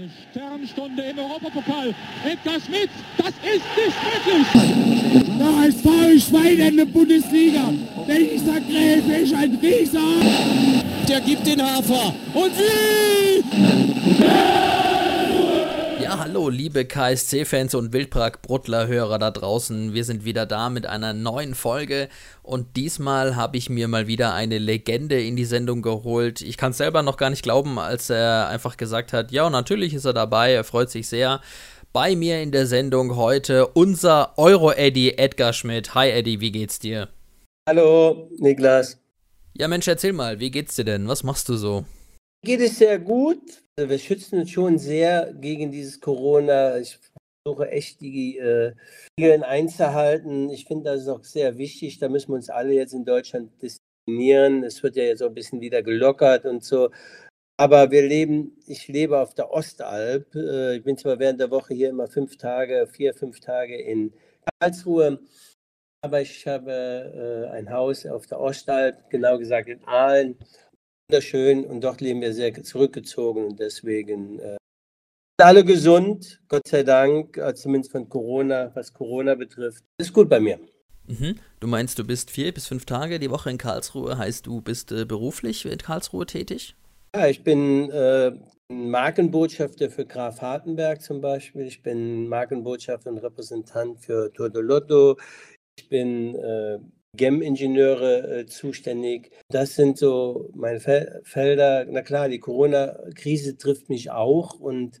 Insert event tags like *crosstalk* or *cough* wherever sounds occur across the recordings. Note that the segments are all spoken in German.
Eine Sternstunde im Europapokal. Edgar Schmidt, das ist nicht möglich. Der HSV Schwein in der Bundesliga. Dieser Gräfe ist ein Rieser. Der gibt den Hafer. Und wie? Ja, hallo, liebe KSC-Fans und Wildprag-Bruttler-Hörer da draußen. Wir sind wieder da mit einer neuen Folge und diesmal habe ich mir mal wieder eine Legende in die Sendung geholt. Ich kann es selber noch gar nicht glauben, als er einfach gesagt hat, ja, natürlich ist er dabei, er freut sich sehr. Bei mir in der Sendung heute unser Euro-Eddy Edgar Schmidt. Hi Eddy, wie geht's dir? Hallo, Niklas. Ja, Mensch, erzähl mal, wie geht's dir denn? Was machst du so? Geht es sehr gut. Wir schützen uns schon sehr gegen dieses Corona. Ich versuche echt die äh, Regeln einzuhalten. Ich finde, das ist auch sehr wichtig. Da müssen wir uns alle jetzt in Deutschland disziplinieren. Es wird ja jetzt auch ein bisschen wieder gelockert und so. Aber wir leben, ich lebe auf der Ostalb. Äh, ich bin zwar während der Woche hier immer fünf Tage, vier, fünf Tage in Karlsruhe, aber ich habe äh, ein Haus auf der Ostalb, genau gesagt in Aalen wunderschön und dort leben wir sehr zurückgezogen und deswegen äh, alle gesund, Gott sei Dank, äh, zumindest von Corona, was Corona betrifft. Ist gut bei mir. Mhm. Du meinst, du bist vier bis fünf Tage die Woche in Karlsruhe, heißt du bist äh, beruflich in Karlsruhe tätig? Ja, ich bin äh, Markenbotschafter für Graf Hartenberg zum Beispiel. Ich bin Markenbotschafter und Repräsentant für Tour de Lotto. Ich bin äh, GEM-Ingenieure äh, zuständig. Das sind so meine Fel Felder. Na klar, die Corona-Krise trifft mich auch und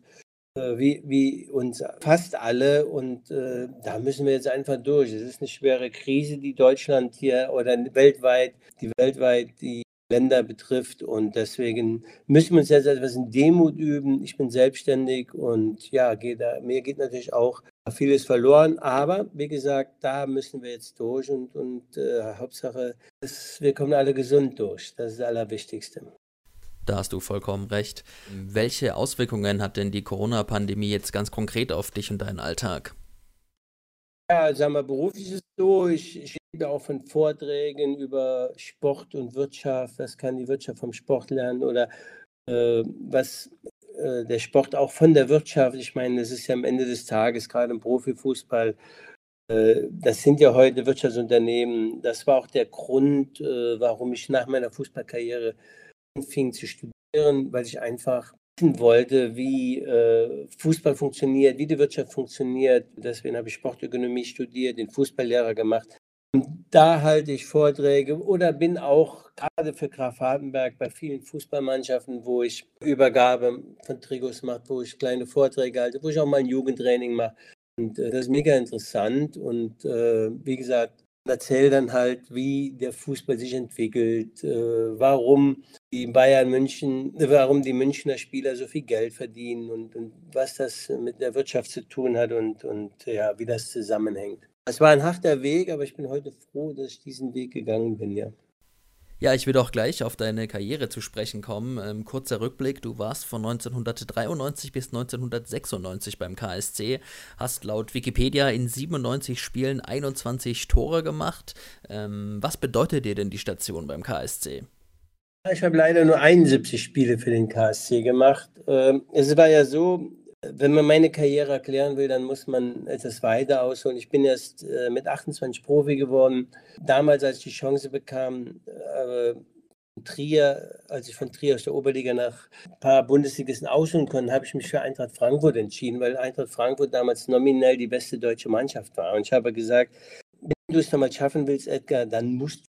äh, wie, wie uns fast alle. Und äh, da müssen wir jetzt einfach durch. Es ist eine schwere Krise, die Deutschland hier oder weltweit, die weltweit die Länder betrifft. Und deswegen müssen wir uns jetzt etwas in Demut üben. Ich bin selbstständig und ja, geht da, mir geht natürlich auch vieles verloren. Aber wie gesagt, da müssen wir jetzt durch und, und äh, Hauptsache, ist, wir kommen alle gesund durch. Das ist das Allerwichtigste. Da hast du vollkommen recht. Welche Auswirkungen hat denn die Corona-Pandemie jetzt ganz konkret auf dich und deinen Alltag? Ja, sagen wir, beruflich ist es so, ich, ich lebe auch von Vorträgen über Sport und Wirtschaft, was kann die Wirtschaft vom Sport lernen oder äh, was äh, der Sport auch von der Wirtschaft. Ich meine, es ist ja am Ende des Tages, gerade im Profifußball, äh, das sind ja heute Wirtschaftsunternehmen. Das war auch der Grund, äh, warum ich nach meiner Fußballkarriere anfing zu studieren, weil ich einfach wissen wollte, wie Fußball funktioniert, wie die Wirtschaft funktioniert. Deswegen habe ich Sportökonomie studiert, den Fußballlehrer gemacht. Und da halte ich Vorträge oder bin auch gerade für Graf Hardenberg bei vielen Fußballmannschaften, wo ich Übergabe von Trigos mache, wo ich kleine Vorträge halte, wo ich auch mal ein Jugendtraining mache. Und äh, das ist mega interessant. Und äh, wie gesagt, erzähle dann halt, wie der Fußball sich entwickelt, äh, warum die Bayern München, warum die Münchner Spieler so viel Geld verdienen und, und was das mit der Wirtschaft zu tun hat und, und ja, wie das zusammenhängt. Es war ein harter Weg, aber ich bin heute froh, dass ich diesen Weg gegangen bin, ja. Ja, ich will auch gleich auf deine Karriere zu sprechen kommen. Ähm, kurzer Rückblick, du warst von 1993 bis 1996 beim KSC, hast laut Wikipedia in 97 Spielen 21 Tore gemacht. Ähm, was bedeutet dir denn die Station beim KSC? Ich habe leider nur 71 Spiele für den KSC gemacht. Ähm, es war ja so, wenn man meine Karriere erklären will, dann muss man etwas weiter ausholen. Ich bin erst äh, mit 28 Profi geworden. Damals, als ich die Chance bekam, äh, Trier, als ich von Trier aus der Oberliga nach ein paar Bundesligisten ausholen konnte, habe ich mich für Eintracht Frankfurt entschieden, weil Eintracht Frankfurt damals nominell die beste deutsche Mannschaft war. Und ich habe gesagt, wenn du es nochmal schaffen willst, Edgar, dann musst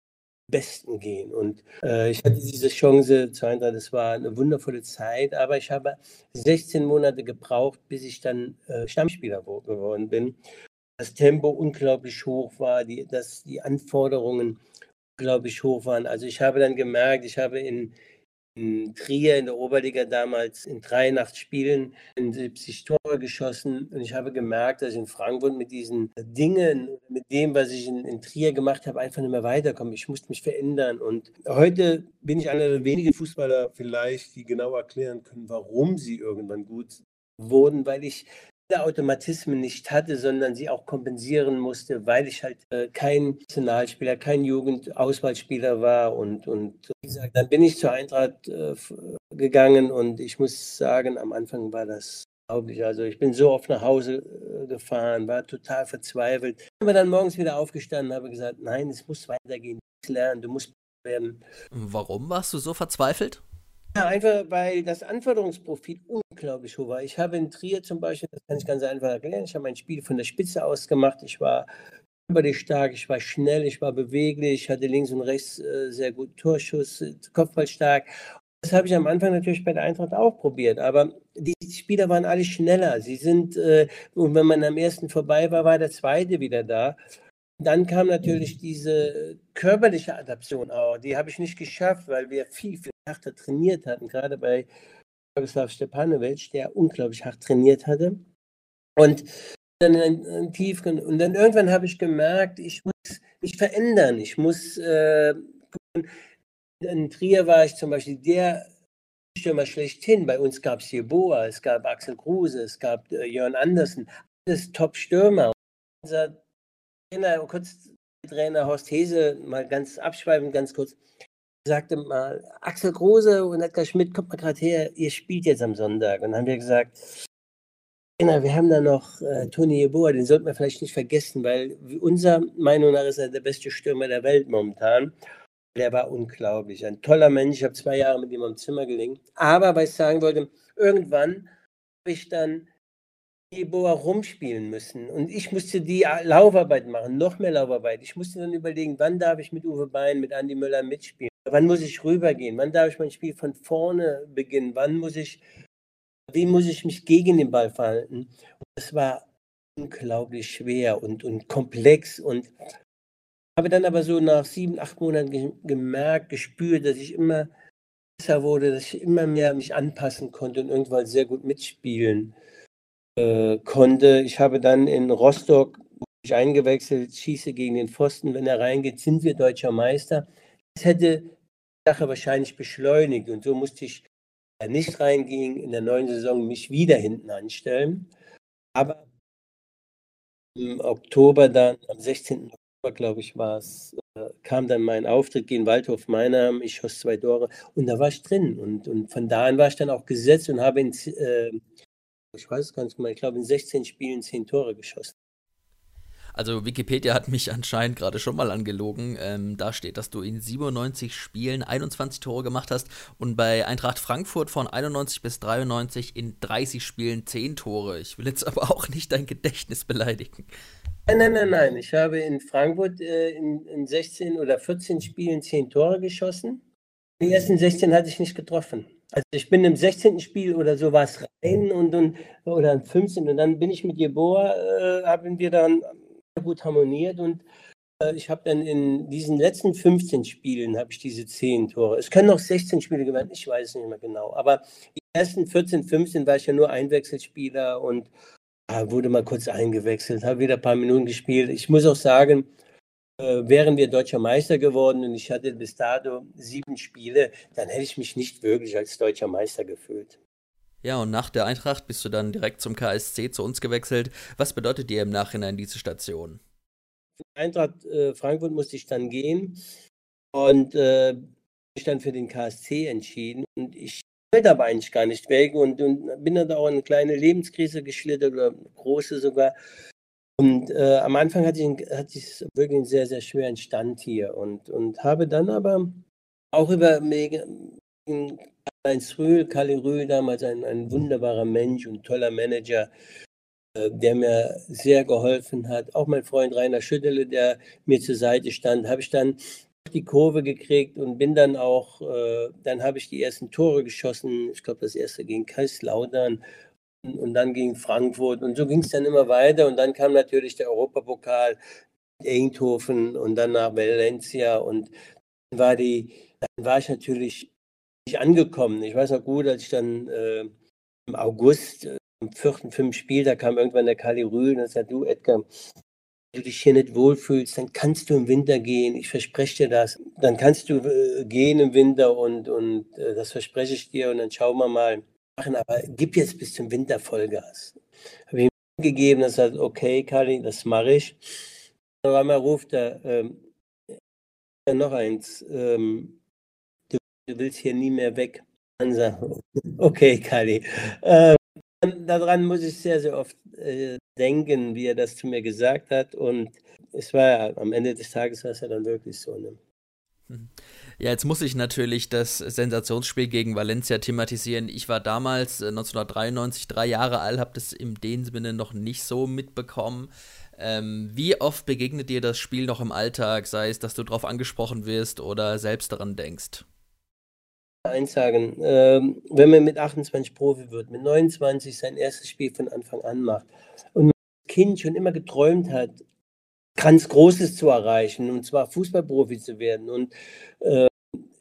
Besten gehen. Und äh, ich hatte diese Chance zu Eintracht, das war eine wundervolle Zeit, aber ich habe 16 Monate gebraucht, bis ich dann äh, Stammspieler geworden bin. Das Tempo unglaublich hoch war, die, dass die Anforderungen unglaublich hoch waren. Also ich habe dann gemerkt, ich habe in Trier in der Oberliga damals in 83 Spielen 70 Tore geschossen und ich habe gemerkt, dass ich in Frankfurt mit diesen Dingen, mit dem, was ich in, in Trier gemacht habe, einfach nicht mehr weiterkomme. Ich musste mich verändern und heute bin ich einer der wenigen Fußballer vielleicht, die genau erklären können, warum sie irgendwann gut wurden, weil ich Automatismen nicht hatte, sondern sie auch kompensieren musste, weil ich halt äh, kein Nationalspieler, kein Jugendauswahlspieler war. Und, und wie gesagt, dann bin ich zur Eintracht äh, gegangen und ich muss sagen, am Anfang war das unglaublich. Also ich bin so oft nach Hause äh, gefahren, war total verzweifelt. Aber dann morgens wieder aufgestanden, habe gesagt, nein, es muss weitergehen, du musst lernen, du musst werden. Warum warst du so verzweifelt? Einfach weil das Anforderungsprofil unglaublich hoch war. Ich habe in Trier zum Beispiel, das kann ich ganz einfach erklären, ich habe mein Spiel von der Spitze aus gemacht. Ich war körperlich stark, ich war schnell, ich war beweglich, ich hatte links und rechts äh, sehr gut Torschuss, Kopfball stark. Das habe ich am Anfang natürlich bei der Eintracht auch probiert, aber die Spieler waren alle schneller. Sie sind, äh, und wenn man am ersten vorbei war, war der zweite wieder da. Dann kam natürlich diese körperliche Adaption auch. Die habe ich nicht geschafft, weil wir viel, viel härter trainiert hatten, gerade bei Boguslav Stepanovic, der unglaublich hart trainiert hatte. Und dann ein, ein Tief und dann irgendwann habe ich gemerkt, ich muss mich verändern. Ich muss äh, in Trier war ich zum Beispiel der Stürmer schlechthin. Bei uns gab es hier Boa, es gab Axel Kruse, es gab äh, Jörn Andersen, alles Top-Stürmer. Unser Trainer, kurz Trainer Horst Hese, mal ganz abschweifend, ganz kurz, sagte mal, Axel Große und Edgar Schmidt, kommt mal gerade her, ihr spielt jetzt am Sonntag. Und dann haben wir gesagt, Trainer, wir haben da noch äh, Toni Jeboa, den sollten wir vielleicht nicht vergessen, weil unserer Meinung nach ist er der beste Stürmer der Welt momentan. Der war unglaublich. Ein toller Mensch. Ich habe zwei Jahre mit ihm am Zimmer gelegen. Aber, was ich sagen wollte, irgendwann habe ich dann Eboa rumspielen müssen. Und ich musste die Laufarbeit machen, noch mehr Laufarbeit. Ich musste dann überlegen, wann darf ich mit Uwe Bein, mit Andy Müller mitspielen? Wann muss ich rübergehen? Wann darf ich mein Spiel von vorne beginnen? Wann muss ich, wie muss ich mich gegen den Ball verhalten? Das war unglaublich schwer und, und komplex und habe dann aber so nach sieben, acht Monaten ge gemerkt, gespürt, dass ich immer besser wurde, dass ich immer mehr mich anpassen konnte und irgendwann sehr gut mitspielen äh, konnte. Ich habe dann in Rostock ich eingewechselt, schieße gegen den Pfosten, wenn er reingeht, sind wir deutscher Meister. Das hätte Sache wahrscheinlich beschleunigt und so musste ich, er nicht reinging, in der neuen Saison mich wieder hinten anstellen. Aber im Oktober dann, am 16. Oktober, glaube ich, war es, äh, kam dann mein Auftritt gegen Waldhof Meinheim, ich schoss zwei Tore und da war ich drin. Und, und von da an war ich dann auch gesetzt und habe in äh, ich weiß es nicht mehr, ich glaube in 16 Spielen 10 Tore geschossen. Also Wikipedia hat mich anscheinend gerade schon mal angelogen. Ähm, da steht, dass du in 97 Spielen 21 Tore gemacht hast und bei Eintracht Frankfurt von 91 bis 93 in 30 Spielen 10 Tore. Ich will jetzt aber auch nicht dein Gedächtnis beleidigen. Nein, nein, nein, nein. Ich habe in Frankfurt äh, in, in 16 oder 14 Spielen 10 Tore geschossen. Die ersten 16 hatte ich nicht getroffen. Also ich bin im 16. Spiel oder so was rein und, und oder im 15. und dann bin ich mit Jeboa, äh, haben wir dann gut harmoniert und äh, ich habe dann in diesen letzten 15 Spielen habe ich diese 10 Tore. Es können noch 16 Spiele gewesen, ich weiß nicht mehr genau, aber die ersten 14, 15 war ich ja nur Einwechselspieler und äh, wurde mal kurz eingewechselt, habe wieder ein paar Minuten gespielt. Ich muss auch sagen, äh, wären wir deutscher Meister geworden und ich hatte bis dato sieben Spiele, dann hätte ich mich nicht wirklich als deutscher Meister gefühlt. Ja, und nach der Eintracht bist du dann direkt zum KSC zu uns gewechselt. Was bedeutet dir im Nachhinein diese Station? Eintracht äh, Frankfurt musste ich dann gehen und äh, ich dann für den KSC entschieden und ich wollte aber eigentlich gar nicht weg und, und bin dann auch in eine kleine Lebenskrise geschlittert oder große sogar und äh, am Anfang hatte ich, hatte ich wirklich einen sehr, sehr schweren Stand hier und, und habe dann aber auch über Karl-Heinz Rühl, Kali Rühl, damals ein, ein wunderbarer Mensch und toller Manager, äh, der mir sehr geholfen hat. Auch mein Freund Rainer Schüttele, der mir zur Seite stand, habe ich dann die Kurve gekriegt und bin dann auch, äh, dann habe ich die ersten Tore geschossen. Ich glaube, das erste gegen Kaiserslautern und dann ging Frankfurt und so ging es dann immer weiter und dann kam natürlich der Europapokal Eindhoven und dann nach Valencia und dann war die, dann war ich natürlich nicht angekommen. Ich weiß noch gut, als ich dann äh, im August äh, im vierten, fünften Spiel, da kam irgendwann der Kali Rühl und sagte, du Edgar, wenn du dich hier nicht wohlfühlst, dann kannst du im Winter gehen. Ich verspreche dir das. Dann kannst du äh, gehen im Winter und, und äh, das verspreche ich dir und dann schauen wir mal machen, aber gib jetzt bis zum Winter Vollgas. Habe ich ihm gegeben, er sagt, okay, Kali, das mache ich. Auf einmal ruft er, ähm, noch eins, ähm, du, willst hier nie mehr weg. *laughs* Okay, Kali. Äh, daran muss ich sehr, sehr oft äh, denken, wie er das zu mir gesagt hat. Und es war ja am Ende des Tages war es ja dann wirklich so. Ne? Mhm. Ja, jetzt muss ich natürlich das Sensationsspiel gegen Valencia thematisieren. Ich war damals 1993 äh, drei Jahre alt, habe das dem Sinne noch nicht so mitbekommen. Ähm, wie oft begegnet dir das Spiel noch im Alltag, sei es, dass du darauf angesprochen wirst oder selbst daran denkst? Eins sagen, ähm, wenn man mit 28 Profi wird, mit 29 sein erstes Spiel von Anfang an macht und als Kind schon immer geträumt hat, ganz Großes zu erreichen, und zwar Fußballprofi zu werden. Und äh,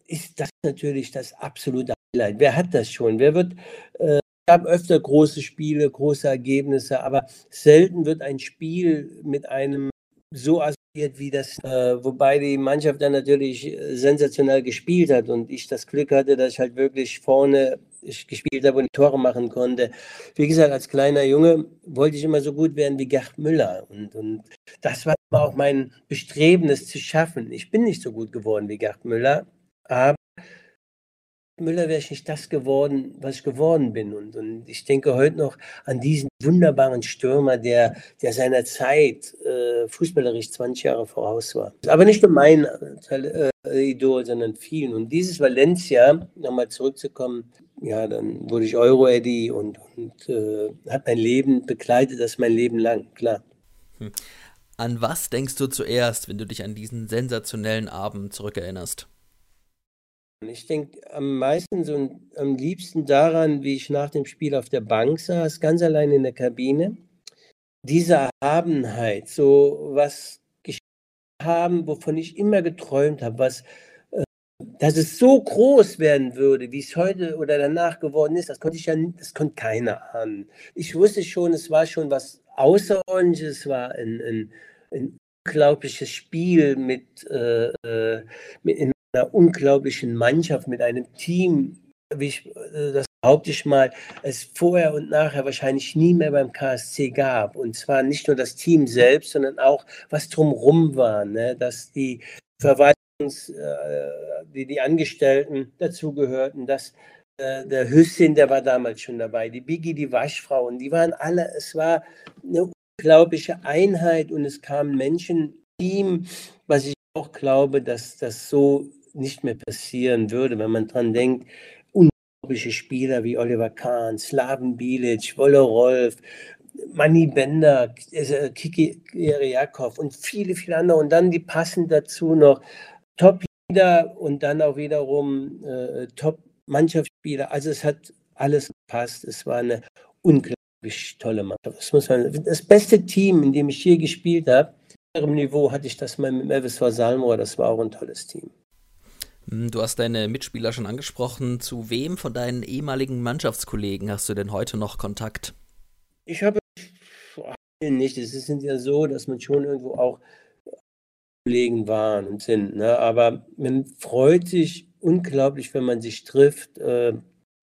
ist das natürlich das absolute Highlight. Wer hat das schon? Wer wird, äh, gab öfter große Spiele, große Ergebnisse, aber selten wird ein Spiel mit einem so wie das, äh, wobei die Mannschaft dann natürlich äh, sensationell gespielt hat und ich das Glück hatte, dass ich halt wirklich vorne gespielt habe und Tore machen konnte. Wie gesagt, als kleiner Junge wollte ich immer so gut werden wie Gerd Müller und, und das war auch mein Bestreben, es zu schaffen. Ich bin nicht so gut geworden wie Gerd Müller, aber Müller wäre ich nicht das geworden, was ich geworden bin. Und, und ich denke heute noch an diesen wunderbaren Stürmer, der, der seiner Zeit äh, fußballerisch 20 Jahre voraus war. Aber nicht nur mein äh, Idol, sondern vielen. Und dieses Valencia, nochmal zurückzukommen, ja, dann wurde ich Euro-Eddy und, und äh, hat mein Leben begleitet, das mein Leben lang, klar. Hm. An was denkst du zuerst, wenn du dich an diesen sensationellen Abend zurückerinnerst? Ich denke am meisten so am liebsten daran, wie ich nach dem Spiel auf der Bank saß, ganz allein in der Kabine. Diese Erhabenheit, so was haben, wovon ich immer geträumt habe, was, äh, dass es so groß werden würde, wie es heute oder danach geworden ist, das konnte ich ja, das konnte keiner ahnen. Ich wusste schon, es war schon was Außerordentliches, es war ein, ein, ein unglaubliches Spiel mit, äh, äh mit in einer unglaublichen Mannschaft, mit einem Team, wie ich, äh, das behaupte ich mal, es vorher und nachher wahrscheinlich nie mehr beim KSC gab. Und zwar nicht nur das Team selbst, sondern auch, was drumherum war, ne? dass die Verwaltungs-, äh, die, die Angestellten dazugehörten, dass äh, der Hüssin, der war damals schon dabei, die Biggie, die Waschfrau, und die waren alle, es war eine unglaubliche Einheit und es kamen Menschen, Team, was ich auch glaube, dass das so nicht mehr passieren würde, wenn man dran denkt, unglaubliche Spieler wie Oliver Kahn, Slaven Bilic, Wolle Rolf, Manny Bender, äh, Kiki Eriakov und viele, viele andere. Und dann die passen dazu noch Top-Leader und dann auch wiederum äh, Top-Mannschaftsspieler. Also es hat alles gepasst. Es war eine unglaublich tolle Mannschaft. Das, muss man, das beste Team, in dem ich je gespielt habe, auf ihrem Niveau hatte ich das mal mit Elvis Salmor. Das war auch ein tolles Team. Hm, du hast deine Mitspieler schon angesprochen. Zu wem von deinen ehemaligen Mannschaftskollegen hast du denn heute noch Kontakt? Ich habe nicht. Es ist ja so, dass man schon irgendwo auch Kollegen waren und sind. Ne? Aber man freut sich unglaublich, wenn man sich trifft, äh,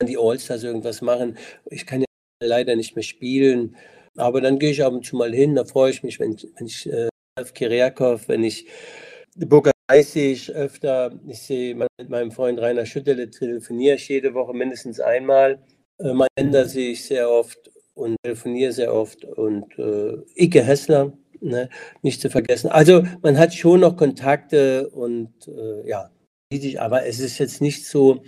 die Allstars irgendwas machen. Ich kann ja leider nicht mehr spielen, aber dann gehe ich ab und zu mal hin. Da freue ich mich, wenn, wenn ich äh, Kiriakov, wenn ich Burkhard weiß ich öfter, ich sehe mit meinem Freund Rainer Schüttele telefoniere ich jede Woche mindestens einmal. Äh, man ändert sich sehr oft und telefoniere sehr oft und äh, Ike Hessler, ne, nicht zu vergessen. Also man hat schon noch Kontakte und äh, ja, aber es ist jetzt nicht so,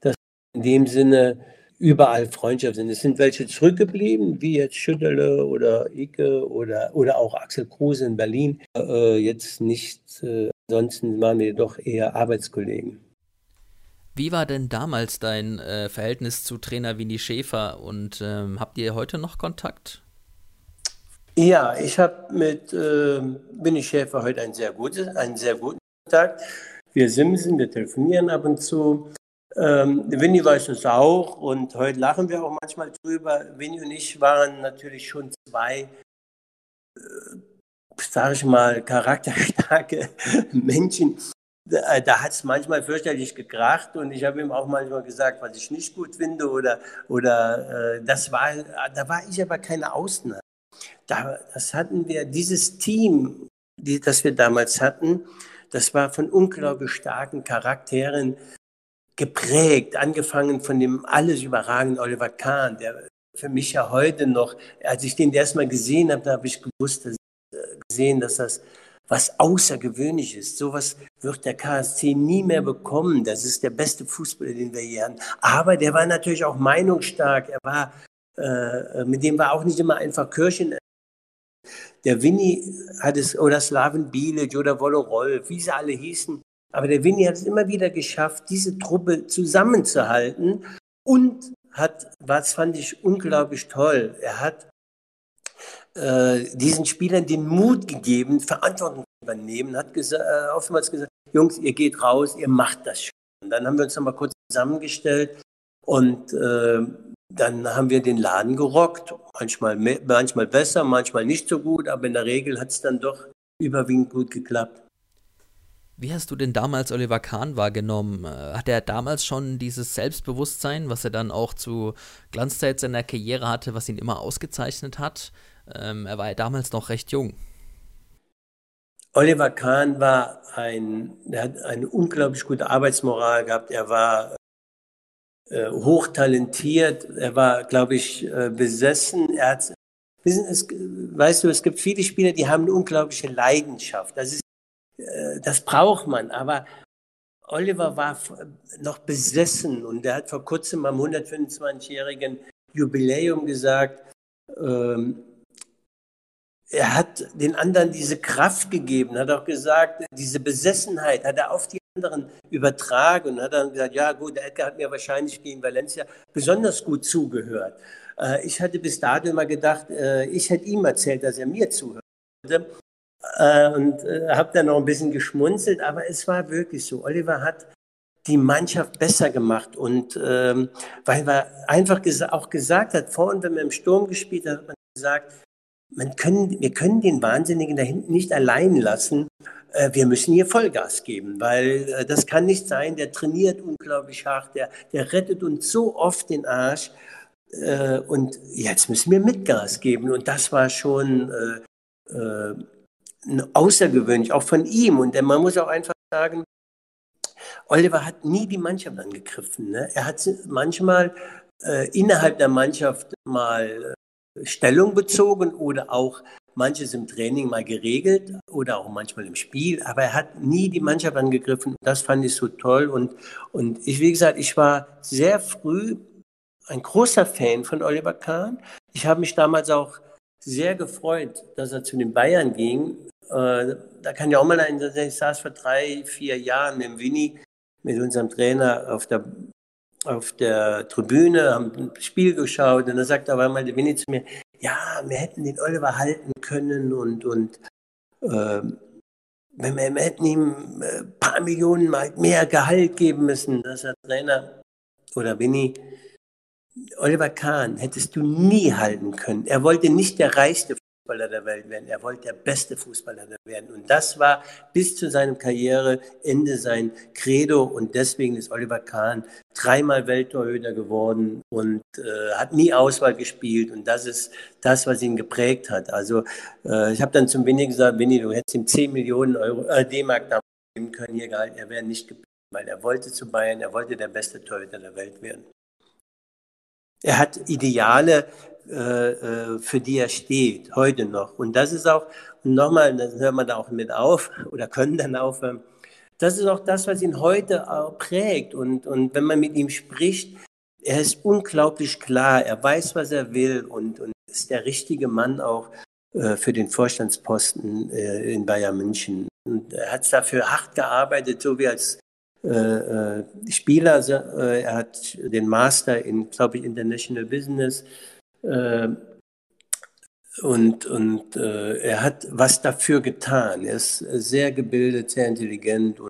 dass in dem Sinne überall Freundschaft sind. Es sind welche zurückgeblieben, wie jetzt Schüttele oder Ike oder, oder auch Axel Kruse in Berlin. Äh, jetzt nicht äh, Ansonsten waren wir doch eher Arbeitskollegen. Wie war denn damals dein äh, Verhältnis zu Trainer Winnie Schäfer und ähm, habt ihr heute noch Kontakt? Ja, ich habe mit äh, Winnie Schäfer heute einen sehr, gutes, einen sehr guten Kontakt. Wir simsen, wir telefonieren ab und zu. Ähm, Winnie weiß es auch und heute lachen wir auch manchmal drüber. Winnie und ich waren natürlich schon zwei äh, sage ich mal, charakterstarke *laughs* Menschen. Da, da hat es manchmal fürchterlich gekracht und ich habe ihm auch manchmal gesagt, was ich nicht gut finde oder, oder äh, das war, da war ich aber keine Ausnahme. Da, das hatten wir, dieses Team, die, das wir damals hatten, das war von unglaublich starken Charakteren. geprägt, angefangen von dem alles überragenden Oliver Kahn, der für mich ja heute noch, als ich den erstmal gesehen habe, da habe ich gewusst, dass, gesehen, dass das was außergewöhnlich ist. Sowas wird der KSC nie mehr bekommen. Das ist der beste Fußballer, den wir hier haben. Aber der war natürlich auch meinungsstark. Er war, äh, mit dem war auch nicht immer einfach Kirchen. Der Winnie hat es, oder Slaven Bilic oder Wollo Rolf, wie sie alle hießen. Aber der Winnie hat es immer wieder geschafft, diese Truppe zusammenzuhalten und hat, was fand ich unglaublich toll, er hat äh, diesen Spielern den Mut gegeben, Verantwortung zu übernehmen, hat gesa äh, oftmals gesagt, Jungs, ihr geht raus, ihr macht das schon. Und dann haben wir uns nochmal kurz zusammengestellt und äh, dann haben wir den Laden gerockt. Manchmal, manchmal besser, manchmal nicht so gut, aber in der Regel hat es dann doch überwiegend gut geklappt. Wie hast du denn damals Oliver Kahn wahrgenommen? Äh, hat er damals schon dieses Selbstbewusstsein, was er dann auch zu Glanzzeit seiner Karriere hatte, was ihn immer ausgezeichnet hat? Ähm, er war ja damals noch recht jung. Oliver Kahn war ein, er hat eine unglaublich gute Arbeitsmoral gehabt. Er war äh, hochtalentiert. Er war, glaube ich, äh, besessen. Er hat, wissen, es, weißt du, es gibt viele Spieler, die haben eine unglaubliche Leidenschaft. Das ist, äh, das braucht man. Aber Oliver war noch besessen und er hat vor kurzem am 125-jährigen Jubiläum gesagt, ähm, er hat den anderen diese Kraft gegeben, hat auch gesagt, diese Besessenheit hat er auf die anderen übertragen und hat dann gesagt, ja gut, der Edgar hat mir wahrscheinlich gegen Valencia besonders gut zugehört. Äh, ich hatte bis dato immer gedacht, äh, ich hätte ihm erzählt, dass er mir zuhört. Äh, und habe dann noch ein bisschen geschmunzelt, aber es war wirklich so. Oliver hat die Mannschaft besser gemacht und ähm, weil er einfach gesa auch gesagt hat, vorhin, wenn wir im Sturm gespielt haben, hat man gesagt, man können, wir können den Wahnsinnigen da hinten nicht allein lassen. Äh, wir müssen hier Vollgas geben, weil äh, das kann nicht sein. Der trainiert unglaublich hart, der, der rettet uns so oft den Arsch. Äh, und jetzt müssen wir Mitgas geben. Und das war schon außergewöhnlich, auch von ihm. Und man muss auch einfach sagen, Oliver hat nie die Mannschaft angegriffen. Ne? Er hat manchmal äh, innerhalb der Mannschaft mal Stellung bezogen oder auch manches im Training mal geregelt oder auch manchmal im Spiel, aber er hat nie die Mannschaft angegriffen. Das fand ich so toll und, und ich, wie gesagt, ich war sehr früh ein großer Fan von Oliver Kahn. Ich habe mich damals auch sehr gefreut, dass er zu den Bayern ging. Äh, da kann ja auch mal ein, ich saß vor drei, vier Jahren dem Winnie, mit unserem Trainer auf der auf der Tribüne, haben ein Spiel geschaut und da sagt aber einmal der Winnie zu mir, ja, wir hätten den Oliver halten können und, und äh, wir, wir hätten ihm ein äh, paar Millionen mehr Gehalt geben müssen, dass er Trainer oder Winnie. Oliver Kahn hättest du nie halten können. Er wollte nicht der reichste Fußballer der Welt werden. Er wollte der beste Fußballer werden. Und das war bis zu seinem Karriereende sein Credo. Und deswegen ist Oliver Kahn dreimal Welttorhüter geworden und äh, hat nie Auswahl gespielt. Und das ist das, was ihn geprägt hat. Also äh, ich habe dann zum Winnie gesagt, Winnie, du hättest ihm 10 Millionen Euro, äh, D-Mark geben können, hier. Er wäre nicht geblieben, weil er wollte zu Bayern, er wollte der beste Torhüter der Welt werden. Er hat Ideale, für die er steht, heute noch. Und das ist auch, nochmal, dann hört man da auch mit auf *laughs* oder können dann aufhören. Das ist auch das, was ihn heute prägt. Und, und wenn man mit ihm spricht, er ist unglaublich klar, er weiß, was er will und, und ist der richtige Mann auch äh, für den Vorstandsposten äh, in Bayern München. Und er hat dafür hart gearbeitet, so wie als äh, äh Spieler. Er hat den Master in, glaube ich, International Business äh, und und äh, er hat was dafür getan. Er ist sehr gebildet, sehr intelligent. Und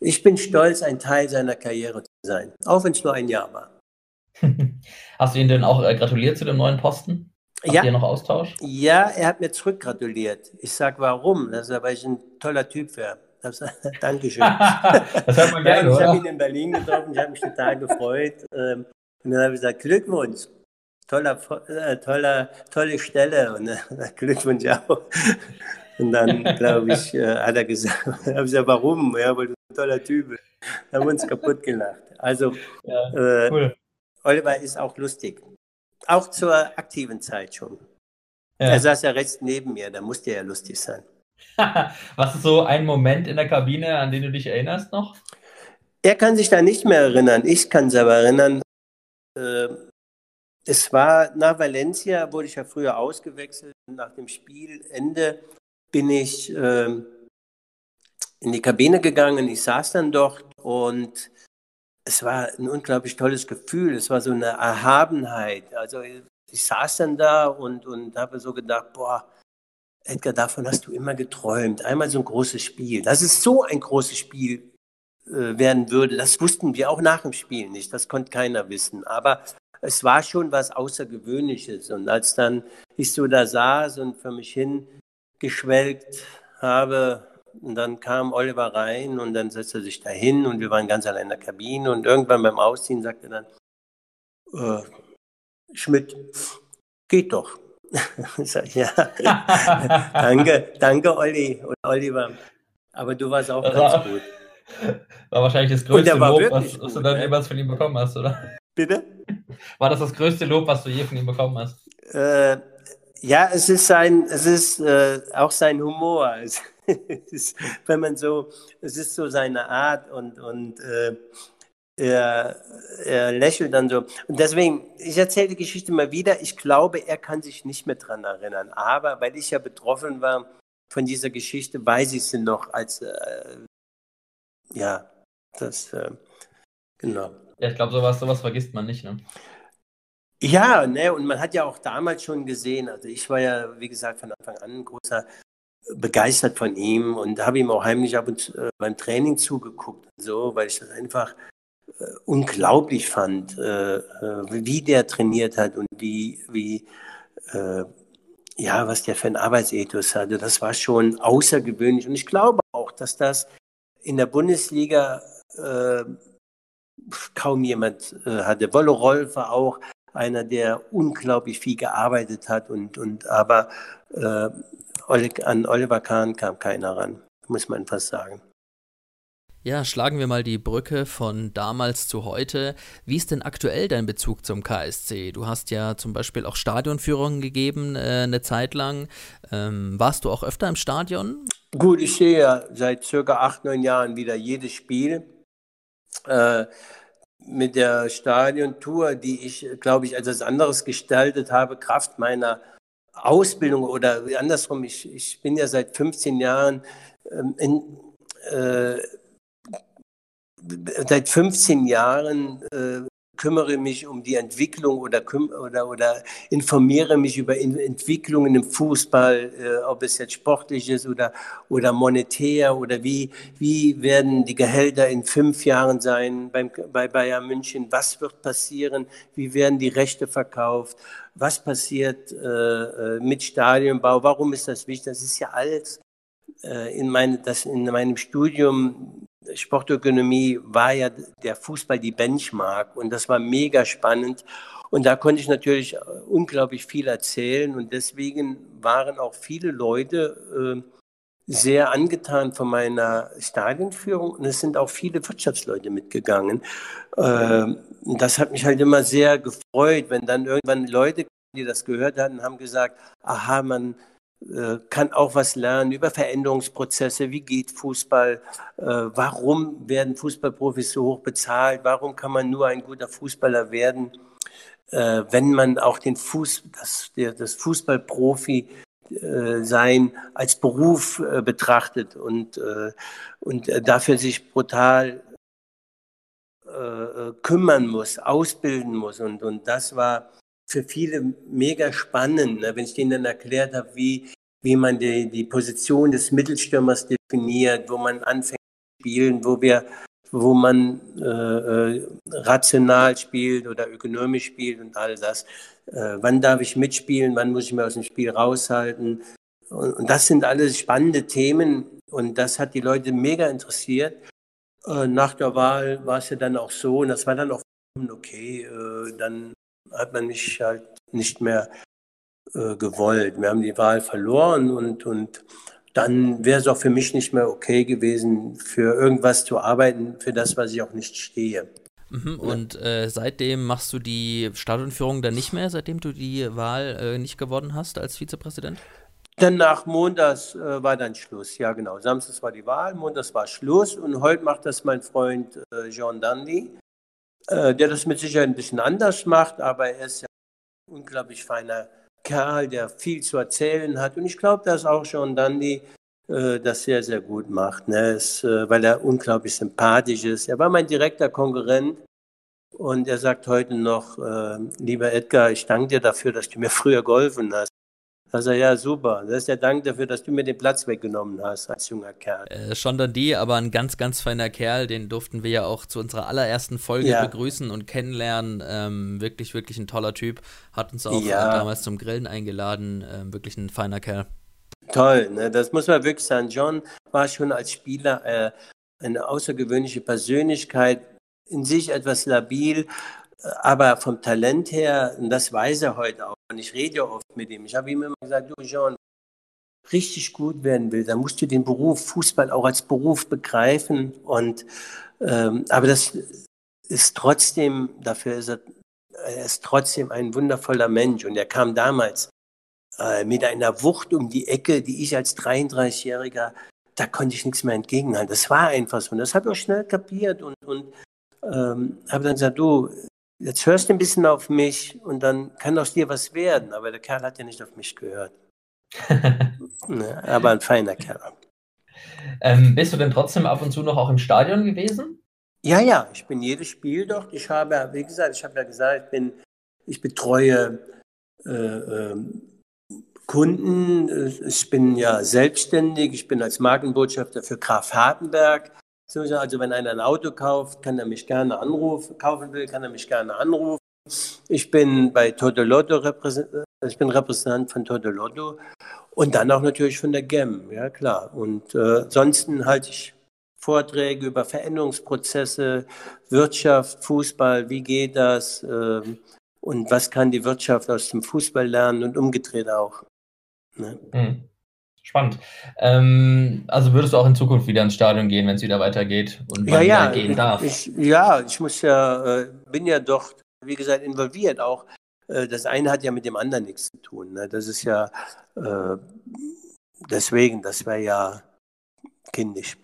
ich bin stolz, ein Teil seiner Karriere zu sein, auch wenn es nur ein Jahr war. *laughs* Hast du ihn denn auch äh, gratuliert zu dem neuen Posten? Habt ja. ihr noch Austausch? Ja, er hat mir zurückgratuliert. Ich sage, warum? Das ist, weil ich ein toller Typ wäre. *laughs* Dankeschön. *laughs* das hört man gerne, Ich habe ihn in Berlin getroffen, ich habe mich total gefreut. Ähm, und dann habe ich gesagt, Glückwunsch toller, äh, toller, tolle Stelle und äh, *laughs* Glückwunsch auch. Und dann, glaube ich, äh, hat er gesagt, *laughs* habe ich gesagt, warum? Ja, weil du ein toller Typ. Da haben wir uns kaputt gelacht. Also, Ja, äh, cool. Oliver ist auch lustig. Auch zur aktiven Zeit schon. Ja. Er saß ja rechts neben mir, da musste er ja lustig sein. *laughs* Was ist so ein Moment in der Kabine, an den du dich erinnerst noch? Er kann sich da nicht mehr erinnern. Ich kann es aber erinnern. Äh, es war nach Valencia, wurde ich ja früher ausgewechselt. Nach dem Spielende bin ich ähm, in die Kabine gegangen. Ich saß dann dort und es war ein unglaublich tolles Gefühl. Es war so eine Erhabenheit. Also ich saß dann da und, und habe so gedacht, boah, Edgar, davon hast du immer geträumt. Einmal so ein großes Spiel. Das ist so ein großes Spiel äh, werden würde. Das wussten wir auch nach dem Spiel nicht. Das konnte keiner wissen. Aber es war schon was Außergewöhnliches. Und als dann ich so da saß und für mich hin geschwelgt habe, und dann kam Oliver rein und dann setzte er sich da hin und wir waren ganz allein in der Kabine und irgendwann beim Ausziehen sagte er dann, äh, Schmidt, geht doch. *laughs* Sag, ja, *laughs* danke, danke Olli und Oliver. Aber du warst auch Das ganz war- gut. *laughs* War wahrscheinlich das größte Lob, was, was du dann ne? jemals von ihm bekommen hast, oder? Bitte? War das das größte Lob, was du je von ihm bekommen hast? Äh, ja, es ist sein, es ist äh, auch sein Humor. *laughs* Es ist, wenn man so, es ist so seine Art und und äh, er, er lächelt dann so. Und deswegen, ich erzähle die Geschichte mal wieder. Ich glaube, er kann sich nicht mehr dran erinnern. Aber weil ich ja betroffen war von dieser Geschichte, weiß ich sie noch als äh, ja, das äh, genau. Ja, ich glaube, sowas, sowas vergisst man nicht, ne? Ja, ne, und man hat ja auch damals schon gesehen, also ich war ja, wie gesagt, von Anfang an ein großer begeistert von ihm und habe ihm auch heimlich ab und zu äh, beim Training zugeguckt so, weil ich das einfach äh, unglaublich fand, äh, äh, wie der trainiert hat und wie, wie äh, ja, was der für ein Arbeitsethos hatte. Das war schon außergewöhnlich. Und ich glaube auch, dass das in der Bundesliga äh, kaum jemand äh, hatte. Wollo Rolf war auch einer, der unglaublich viel gearbeitet hat und, und aber äh, an Oliver Kahn kam keiner ran, muss man fast sagen. Ja, schlagen wir mal die Brücke von damals zu heute. Wie ist denn aktuell dein Bezug zum KSC? Du hast ja zum Beispiel auch Stadionführungen gegeben, äh, eine Zeit lang. Ähm, warst du auch öfter im Stadion? Gut, ich sehe ja seit circa acht, neun Jahren wieder jedes Spiel. Äh, mit der Stadiontour, die ich, glaube ich, als etwas anderes gestaltet habe, Kraft meiner Ausbildung oder andersrum, ich, ich bin ja seit 15 Jahren ähm, in, äh, seit 15 Jahren äh, kümmere mich um die Entwicklung oder, oder, oder informiere mich über in Entwicklungen im Fußball, äh, ob es jetzt sportlich ist oder, oder monetär oder wie, wie werden die Gehälter in fünf Jahren sein beim, bei Bayern München, was wird passieren, wie werden die Rechte verkauft, was passiert äh, äh, mit Stadionbau, warum ist das wichtig, das ist ja alles äh, in, meine, das in meinem Studium Sportökonomie war ja der Fußball die Benchmark und das war mega spannend. Und da konnte ich natürlich äh, unglaublich viel erzählen und deswegen waren auch viele Leute äh, sehr angetan von meiner Stadionführung und es sind auch viele Wirtschaftsleute mitgegangen. Äh, das hat mich halt immer sehr gefreut, wenn dann irgendwann Leute, die das gehört hatten, haben gesagt, aha, man kann auch was lernen über Veränderungsprozesse, wie geht Fußball, äh, warum werden Fußballprofis so hoch bezahlt, warum kann man nur ein guter Fußballer werden, äh, wenn man auch den Fuß, das, das Fußballprofi äh, sein als Beruf äh, betrachtet und, äh, und äh, dafür sich brutal äh, kümmern muss, ausbilden muss. Und, und das war für viele mega spannend, ne? wenn ich denen dann erklärt habe, wie, wie man die, die Position des Mittelstürmers definiert, wo man anfängt zu spielen, wo wir wo man äh, äh, rational spielt oder ökonomisch spielt und all das. Äh, wann darf ich mitspielen, wann muss ich mir aus dem Spiel raushalten? Und, und das sind alles spannende Themen und das hat die Leute mega interessiert. Äh, nach der Wahl war es ja dann auch so und das war dann auch okay, äh, dann hat man mich halt nicht mehr äh, gewollt. Wir haben die Wahl verloren und, und dann wäre es auch für mich nicht mehr okay gewesen, für irgendwas zu arbeiten, für das, was ich auch nicht stehe. Mhm, und äh, seitdem machst du die Stadionführung dann nicht mehr, seitdem du die Wahl äh, nicht gewonnen hast als Vizepräsident? Dann nach Montags äh, war dann Schluss, ja genau. Samstags war die Wahl, Montags war Schluss und heute macht das mein Freund äh, John Dundee, äh, der das mit Sicherheit ein bisschen anders macht, aber er ist ja ein unglaublich feiner Kerl, der viel zu erzählen hat und ich glaube, dass auch John Dundee äh, das sehr, sehr gut macht, ne? es, äh, weil er unglaublich sympathisch ist. Er war mein direkter Konkurrent und er sagt heute noch, äh, lieber Edgar, ich danke dir dafür, dass du mir früher geholfen hast. Er, ja, super. Das ist der Dank dafür, dass du mir den Platz weggenommen hast als junger Kerl. Äh, schon dann die, aber ein ganz, ganz feiner Kerl, den durften wir ja auch zu unserer allerersten Folge ja. begrüßen und kennenlernen. Ähm, wirklich, wirklich ein toller Typ. Hat uns auch ja. damals zum Grillen eingeladen. Ähm, wirklich ein feiner Kerl. Toll, ne? das muss man wirklich sagen. John war schon als Spieler äh, eine außergewöhnliche Persönlichkeit, in sich etwas labil, aber vom Talent her, und das weiß er heute auch, und ich rede ja oft mit ihm, ich habe ihm immer gesagt, du John, richtig gut werden will, dann musst du den Beruf Fußball auch als Beruf begreifen. Und ähm, aber das ist trotzdem, dafür ist er, er ist trotzdem ein wundervoller Mensch. Und er kam damals äh, mit einer Wucht um die Ecke, die ich als 33-Jähriger, da konnte ich nichts mehr entgegenhalten. Das war einfach so. Und das habe ich auch schnell kapiert und, und ähm, habe dann gesagt, du, jetzt hörst du ein bisschen auf mich und dann kann aus dir was werden. Aber der Kerl hat ja nicht auf mich gehört. *laughs* ne, aber ein feiner Kerl. Ähm, bist du denn trotzdem ab und zu noch auch im Stadion gewesen? Ja, ja, ich bin jedes Spiel dort. Ich habe, wie gesagt, ich habe ja gesagt, ich bin, ich betreue äh, äh, Kunden. Ich bin ja selbstständig. Ich bin als Markenbotschafter für Graf Hartenberg. Also wenn einer ein Auto kauft, kann er mich gerne anrufen, kaufen will, kann er mich gerne anrufen. Ich bin bei Totolotto Repräsentant, ich bin Repräsentant von Totolotto und dann auch natürlich von der GEM, ja klar. Und äh, ansonsten halte ich Vorträge über Veränderungsprozesse, Wirtschaft, Fußball, wie geht das äh, und was kann die Wirtschaft aus dem Fußball lernen und umgedreht auch. Ne? Mhm. Spannend. Ähm, also würdest du auch in Zukunft wieder ins Stadion gehen, wenn es wieder weitergeht und ja, ja, gehen darf? Ich, ja, ich muss ja, äh, bin ja doch, wie gesagt, involviert auch. Äh, das eine hat ja mit dem anderen nichts zu tun. Ne? Das ist ja äh, deswegen, das wäre ja kindisch.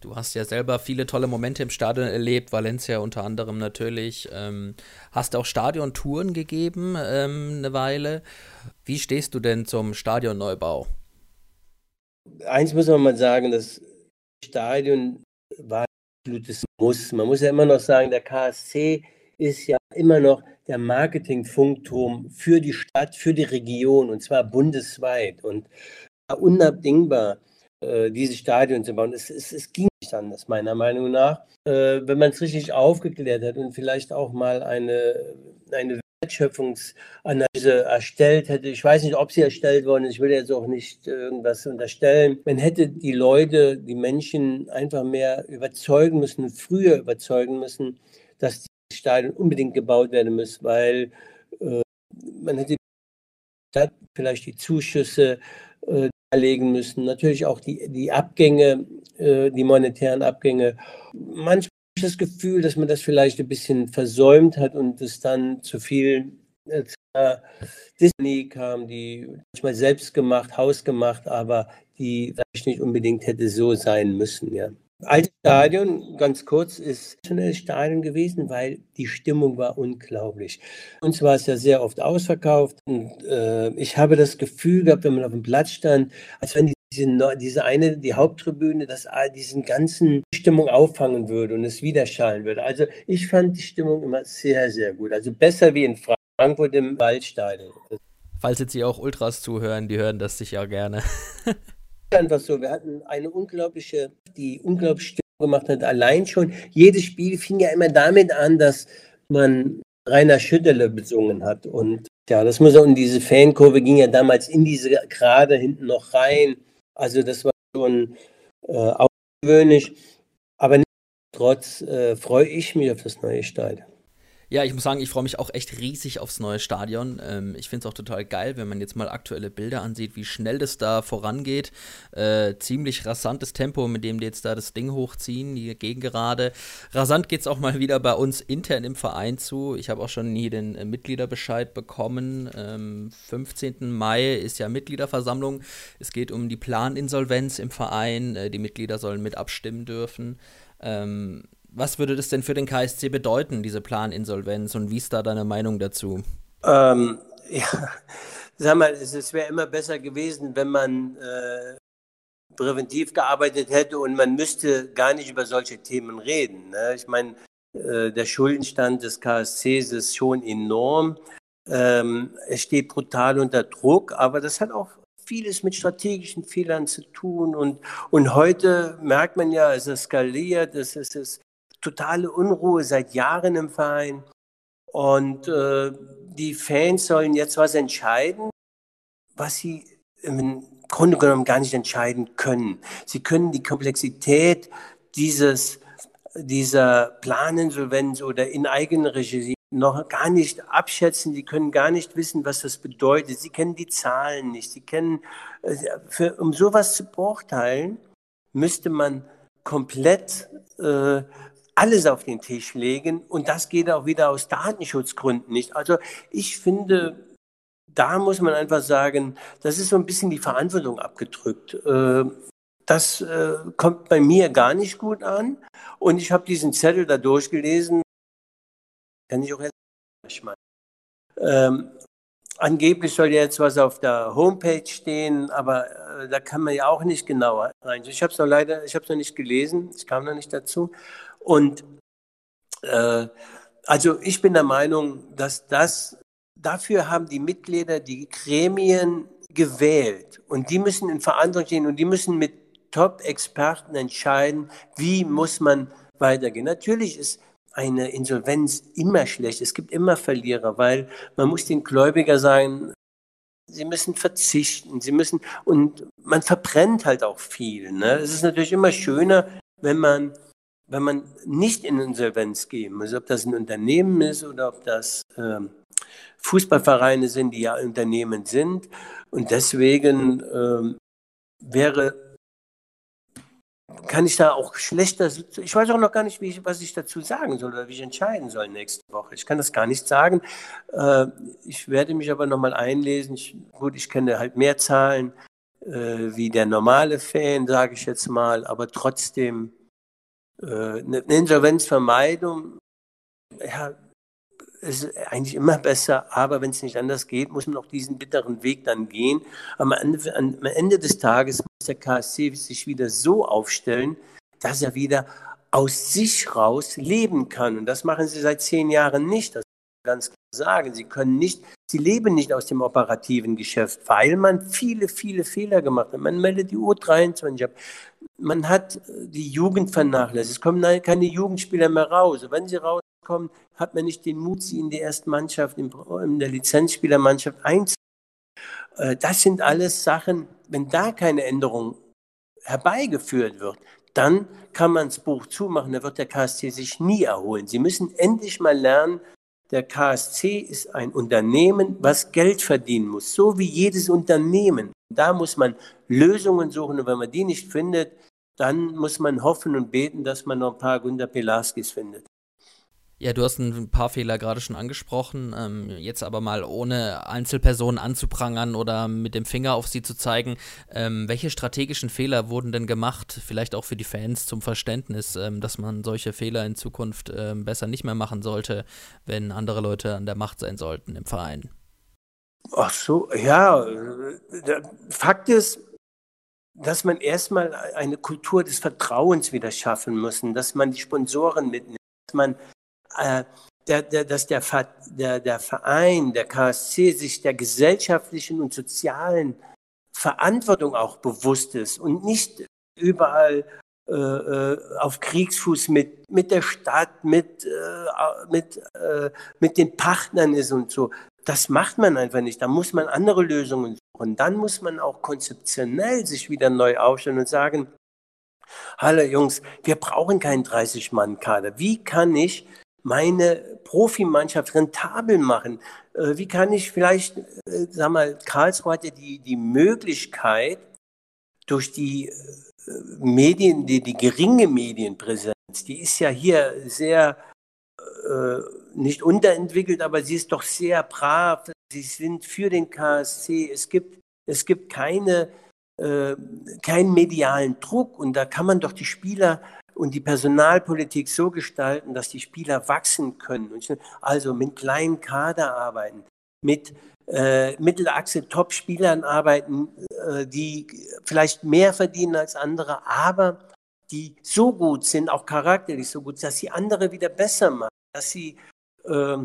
Du hast ja selber viele tolle Momente im Stadion erlebt, Valencia unter anderem natürlich. Ähm, hast auch Stadiontouren gegeben ähm, eine Weile. Wie stehst du denn zum Stadionneubau? Eins muss man mal sagen, das Stadion war absolutes Muss. Man muss ja immer noch sagen, der KSC ist ja immer noch der Marketing-Funkturm für die Stadt, für die Region und zwar bundesweit und unabdingbar äh, dieses Stadion zu bauen. Es, es, es ging nicht anders, meiner Meinung nach. Äh, wenn man es richtig aufgeklärt hat und vielleicht auch mal eine, eine Wertschöpfungsanalyse erstellt hätte. Ich weiß nicht, ob sie erstellt worden ist. Ich will jetzt auch nicht irgendwas unterstellen. Man hätte die Leute, die Menschen einfach mehr überzeugen müssen, früher überzeugen müssen, dass das Stadion unbedingt gebaut werden muss, weil äh, man hätte vielleicht die Zuschüsse äh, müssen. Natürlich auch die, die Abgänge, äh, die monetären Abgänge. Manchmal das Gefühl, dass man das vielleicht ein bisschen versäumt hat und es dann zu viel äh, Disney kam, die manchmal selbst gemacht, hausgemacht, aber die vielleicht nicht unbedingt hätte so sein müssen. Ja. Alte Stadion, ganz kurz, ist ein Stadion gewesen, weil die Stimmung war unglaublich. Uns war es ja sehr oft ausverkauft und äh, ich habe das Gefühl gehabt, wenn man auf dem Platz stand, als wenn diese, diese eine, die Haupttribüne, das diesen ganzen Stimmung auffangen würde und es widerschallen würde. Also ich fand die Stimmung immer sehr, sehr gut. Also besser wie in Frankfurt im Waldstadion. Falls jetzt hier auch Ultras zuhören, die hören das sicher gerne. *laughs* einfach so. Wir hatten eine unglaubliche, die unglaublich Stimmung gemacht hat. Allein schon, jedes Spiel fing ja immer damit an, dass man Rainer Schüttele besungen hat. Und ja, das muss auch, und diese Fankurve ging ja damals in diese gerade hinten noch rein. Also das war schon äh, außergewöhnlich. Aber trotz äh, freue ich mich auf das neue Stadion. Ja, ich muss sagen, ich freue mich auch echt riesig aufs neue Stadion. Ähm, ich finde es auch total geil, wenn man jetzt mal aktuelle Bilder ansieht, wie schnell das da vorangeht. Äh, ziemlich rasantes Tempo, mit dem die jetzt da das Ding hochziehen, die Gegengerade. Rasant geht es auch mal wieder bei uns intern im Verein zu. Ich habe auch schon nie den äh, Mitgliederbescheid bekommen. Ähm, 15. Mai ist ja Mitgliederversammlung. Es geht um die Planinsolvenz im Verein. Äh, die Mitglieder sollen mit abstimmen dürfen. Ähm, was würde das denn für den KSC bedeuten, diese Planinsolvenz und wie ist da deine Meinung dazu? Ähm, *laughs* ja, sag mal, es, wäre immer besser gewesen, wenn man äh, präventiv gearbeitet hätte und man müsste gar nicht über solche Themen reden. Ne? Ich meine, äh, der Schuldenstand des KSCs ist schon enorm. Ähm, es steht brutal unter Druck, aber das hat auch vieles mit strategischen Fehlern zu tun. Und, und heute merkt man ja, es eskaliert, es, es ist totale Unruhe seit Jahren im Verein. Und äh, die Fans sollen jetzt was entscheiden, was sie im Grunde genommen gar nicht entscheiden können. Sie können die Komplexität dieses, dieser Planinsolvenz oder in Eigenregie noch gar nicht abschätzen. Sie können gar nicht wissen, was das bedeutet. Sie kennen die Zahlen nicht. Sie kennen, äh, für, um sowas zu beurteilen, müsste man komplett äh, alles auf den Tisch legen und das geht auch wieder aus Datenschutzgründen nicht. Also ich finde, da muss man einfach sagen, das ist so ein bisschen die Verantwortung abgedrückt. Äh, das äh, kommt bei mir gar nicht gut an und ich habe diesen Zettel da durchgelesen, kann ich auch mal. Ähm, angeblich soll jetzt was auf der Homepage stehen, aber äh, da kann man ja auch nicht genauer rein. Ich habe es noch leider, ich habe es noch nicht gelesen, ich kam noch nicht dazu. Und äh, also ich bin der Meinung, dass das, dafür haben die Mitglieder die Gremien gewählt und die müssen in Verantwortung stehen und die müssen mit Top-Experten entscheiden, wie muss man weitergehen. Natürlich ist eine Insolvenz immer schlecht. Es gibt immer Verlierer, weil man muss den Gläubiger sagen, sie müssen verzichten, sie müssen, und man verbrennt halt auch viel. Ne? Es ist natürlich immer schöner, wenn man wenn man nicht in Insolvenz gehen muss, ob das ein Unternehmen ist oder ob das äh, Fußballvereine sind, die ja Unternehmen sind. Und deswegen äh, wäre, kann ich da auch schlechter, ich weiß auch noch gar nicht, wie was ich dazu sagen soll oder wie ich entscheiden soll nächste Woche. Ich kann das gar nicht sagen. Äh, ich werde mich aber nochmal einlesen. Ich, gut, ich kenne halt mehr Zahlen äh, wie der normale Fan, sage ich jetzt mal, aber trotzdem eine Insolvenzvermeidung, ja, ist eigentlich immer besser, aber wenn es nicht anders geht, muss man auch diesen bitteren Weg dann gehen. Am Ende, am Ende des Tages muss der KSC sich wieder so aufstellen, dass er wieder aus sich raus leben kann. Und das machen sie seit zehn Jahren nicht. Das ganz klar sagen. Sie können nicht, sie leben nicht aus dem operativen Geschäft, weil man viele, viele Fehler gemacht hat. Man meldet die U23 ab. Man hat die Jugend vernachlässigt. Es kommen keine Jugendspieler mehr raus. wenn sie rauskommen, hat man nicht den Mut, sie in die erste Mannschaft, in der Lizenzspielermannschaft einzubauen. Äh, das sind alles Sachen, wenn da keine Änderung herbeigeführt wird, dann kann man das Buch zumachen, da wird der KSC sich nie erholen. Sie müssen endlich mal lernen, der KSC ist ein Unternehmen, was Geld verdienen muss, so wie jedes Unternehmen. Da muss man Lösungen suchen und wenn man die nicht findet, dann muss man hoffen und beten, dass man noch ein paar Günter Pelaskis findet. Ja, du hast ein paar Fehler gerade schon angesprochen. Ähm, jetzt aber mal ohne Einzelpersonen anzuprangern oder mit dem Finger auf sie zu zeigen. Ähm, welche strategischen Fehler wurden denn gemacht? Vielleicht auch für die Fans zum Verständnis, ähm, dass man solche Fehler in Zukunft ähm, besser nicht mehr machen sollte, wenn andere Leute an der Macht sein sollten im Verein. Ach so, ja. Der Fakt ist, dass man erstmal eine Kultur des Vertrauens wieder schaffen muss, dass man die Sponsoren mitnimmt, dass man äh, der, der, dass der, der, der Verein, der KSC sich der gesellschaftlichen und sozialen Verantwortung auch bewusst ist und nicht überall äh, äh auf Kriegsfuß mit, mit der Stadt, mit, äh, mit, äh, mit den Partnern ist und so. Das macht man einfach nicht. Da muss man andere Lösungen suchen. Dann muss man auch konzeptionell sich wieder neu aufstellen und sagen, hallo Jungs, wir brauchen keinen 30-Mann-Kader. Wie kann ich meine Profimannschaft rentabel machen? Äh, wie kann ich vielleicht, äh, sag mal, Karlsruhe hat ja die, die Möglichkeit, durch die äh, Medien, die, die geringe Medienpräsenz, die ist ja hier sehr nicht unterentwickelt, aber sie ist doch sehr brav. Sie sind für den KSC. Es gibt, es gibt keine, äh, keinen medialen Druck und da kann man doch die Spieler und die Personalpolitik so gestalten, dass die Spieler wachsen können. Also mit kleinen Kader arbeiten, mit äh, Mittelachse Top-Spielern arbeiten, äh, die vielleicht mehr verdienen als andere, aber die so gut sind, auch charakterlich so gut, dass sie andere wieder besser machen, dass sie äh,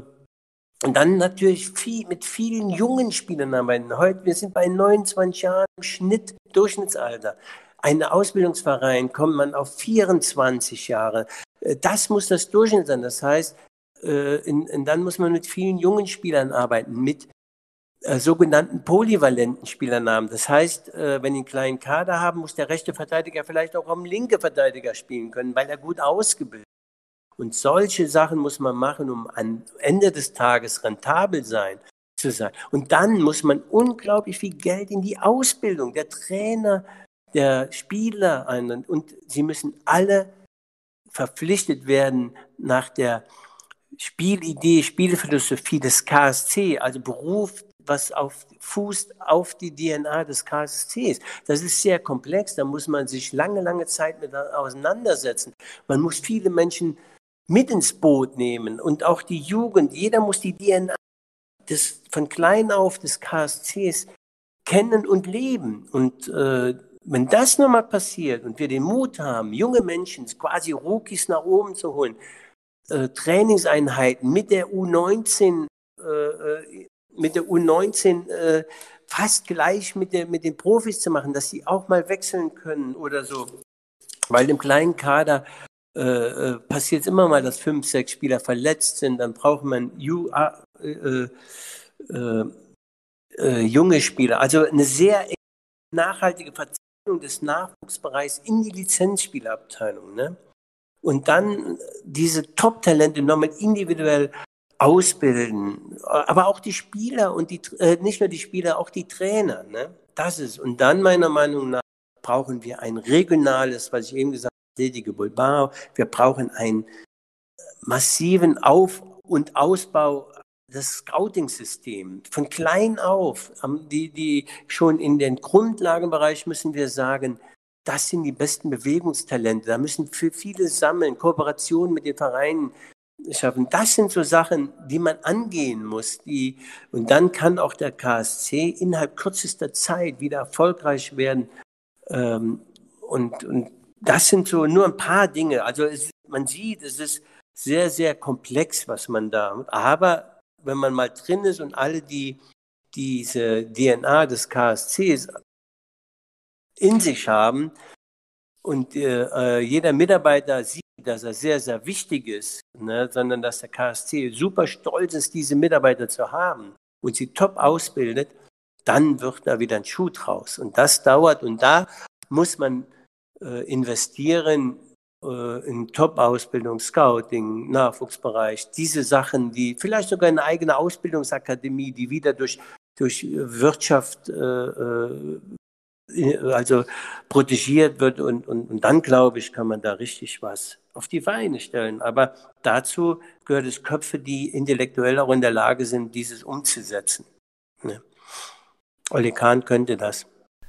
und dann natürlich viel, mit vielen jungen Spielern arbeiten. Heute, wir sind bei 29 Jahren im Schnitt, Durchschnittsalter. Ein Ausbildungsverein kommt man auf 24 Jahre. Äh, das muss das Durchschnitt sein. Das heißt, äh, in, in, dann muss man mit vielen jungen Spielern arbeiten, mit äh, sogenannten polyvalenten Spielernamen. Das heißt, äh, wenn die einen kleinen Kader haben, muss der rechte Verteidiger vielleicht auch am linke Verteidiger spielen können, weil er gut ausgebildet ist. Und solche Sachen muss man machen, um am Ende des Tages rentabel sein zu sein. Und dann muss man unglaublich viel Geld in die Ausbildung der Trainer, der Spieler ein und sie müssen alle verpflichtet werden nach der Spielidee, Spielphilosophie des KSC, also Beruf was auf, fußt auf die DNA des KSCs. Das ist sehr komplex, da muss man sich lange, lange Zeit mit auseinandersetzen. Man muss viele Menschen mit ins Boot nehmen und auch die Jugend. Jeder muss die DNA des, von klein auf des KSCs kennen und leben. Und äh, wenn das nochmal passiert und wir den Mut haben, junge Menschen, quasi Rookies nach oben zu holen, äh, Trainingseinheiten mit der U19 äh, äh mit der U19 äh, fast gleich mit, der, mit den Profis zu machen, dass sie auch mal wechseln können oder so. Weil im kleinen Kader äh, äh, passiert es immer mal, dass fünf, sechs Spieler verletzt sind. Dann braucht man ju, äh, äh, äh, junge Spieler. Also eine sehr nachhaltige Verzichtung des Nachwuchsbereichs in die Lizenzspielerabteilung. Ne? Und dann diese Top-Talente nochmal individuell ausbilden, aber auch die Spieler und die, äh, nicht nur die Spieler, auch die Trainer. Ne? Das ist, und dann meiner Meinung nach brauchen wir ein regionales, was ich eben gesagt habe, Ledige Bulbao, wir brauchen einen massiven Auf- und Ausbau des Scouting-Systems. Von klein auf, die, die schon in den Grundlagenbereich müssen wir sagen, das sind die besten Bewegungstalente. Da müssen für viele sammeln, Kooperationen mit den Vereinen schaffen. Das sind so Sachen, die man angehen muss. Die, und dann kann auch der KSC innerhalb kürzester Zeit wieder erfolgreich werden. Ähm, und, und das sind so nur ein paar Dinge. Also es, man sieht, es ist sehr, sehr komplex, was man da. Aber wenn man mal drin ist und alle die diese DNA des KSCs in sich haben und äh, äh jeder Mitarbeiter sieht, dass er sehr, sehr wichtig ist, ne, sondern dass der KSC super stolz ist, diese Mitarbeiter zu haben und sie top ausbildet, dann wird da wieder ein Schuh draus. Und das dauert und da muss man äh, investieren äh, in Top-Ausbildung, Scouting, Nachwuchsbereich, diese Sachen, die vielleicht sogar eine eigene Ausbildungsakademie, die wieder durch, durch Wirtschaft äh, äh also protegiert wird und, und, und dann, glaube ich, kann man da richtig was auf die Beine stellen. Aber dazu gehört es Köpfe, die intellektuell auch in der Lage sind, dieses umzusetzen. Ne? Oli Kahn könnte das.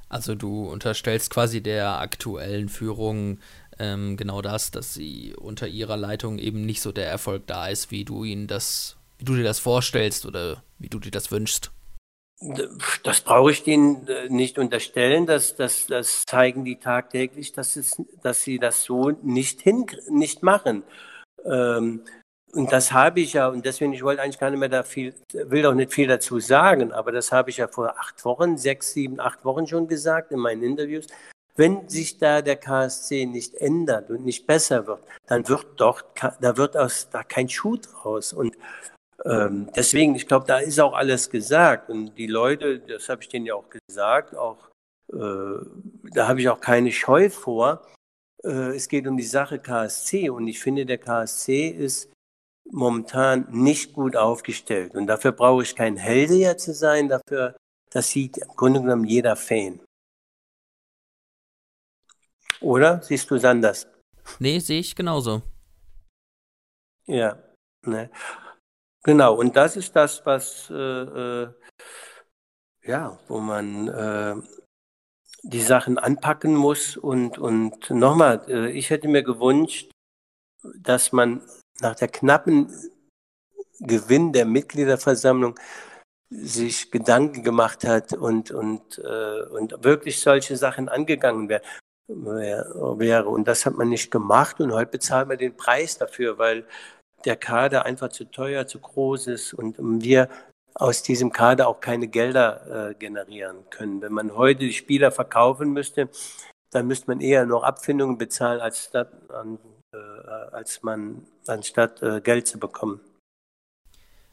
Also du unterstellst quasi der aktuellen Führung ähm, genau das, dass sie unter ihrer Leitung eben nicht so der Erfolg da ist, wie du ihnen das, wie du dir das vorstellst oder wie du dir das wünschst. Das brauche ich denen äh, nicht unterstellen. Das, das, das zeigen die tagtäglich, dass, es, dass sie das so nicht, hin, nicht machen. Ähm, und das habe ich ja, und deswegen, ich wollte eigentlich gar nicht mehr da viel, will auch nicht viel dazu sagen, aber das habe ich ja vor acht Wochen, sechs, sieben, acht Wochen schon gesagt in meinen Interviews. Wenn sich da der KSC nicht ändert und nicht besser wird, dann wird doch, da wird aus, da kein Schuh draus. Und ähm, deswegen, ich glaube, da ist auch alles gesagt. Und die Leute, das habe ich denen ja auch gesagt, auch äh, da habe ich auch keine Scheu vor. Äh, es geht um die Sache KSC und ich finde, der KSC ist momentan nicht gut aufgestellt. Und dafür brauche ich kein Hellseher zu sein, dafür, das sieht im Grunde genommen jeder Fan. Oder? Siehst du es anders? Nee, sehe ich genauso. Ja, ne. Genau, und das ist das, was, äh, äh, ja, wo man äh, die Sachen anpacken muss. Und, und nochmal, äh, ich hätte mir gewünscht, dass man nach der knappen Gewinn der Mitgliederversammlung sich Gedanken gemacht hat und, und, äh, und wirklich solche Sachen angegangen wäre, wäre. Und das hat man nicht gemacht und heute bezahlen wir den Preis dafür, weil der Kader einfach zu teuer, zu groß ist und wir aus diesem Kader auch keine Gelder äh, generieren können. Wenn man heute die Spieler verkaufen müsste, dann müsste man eher noch Abfindungen bezahlen, als, statt, an, äh, als man anstatt äh, Geld zu bekommen.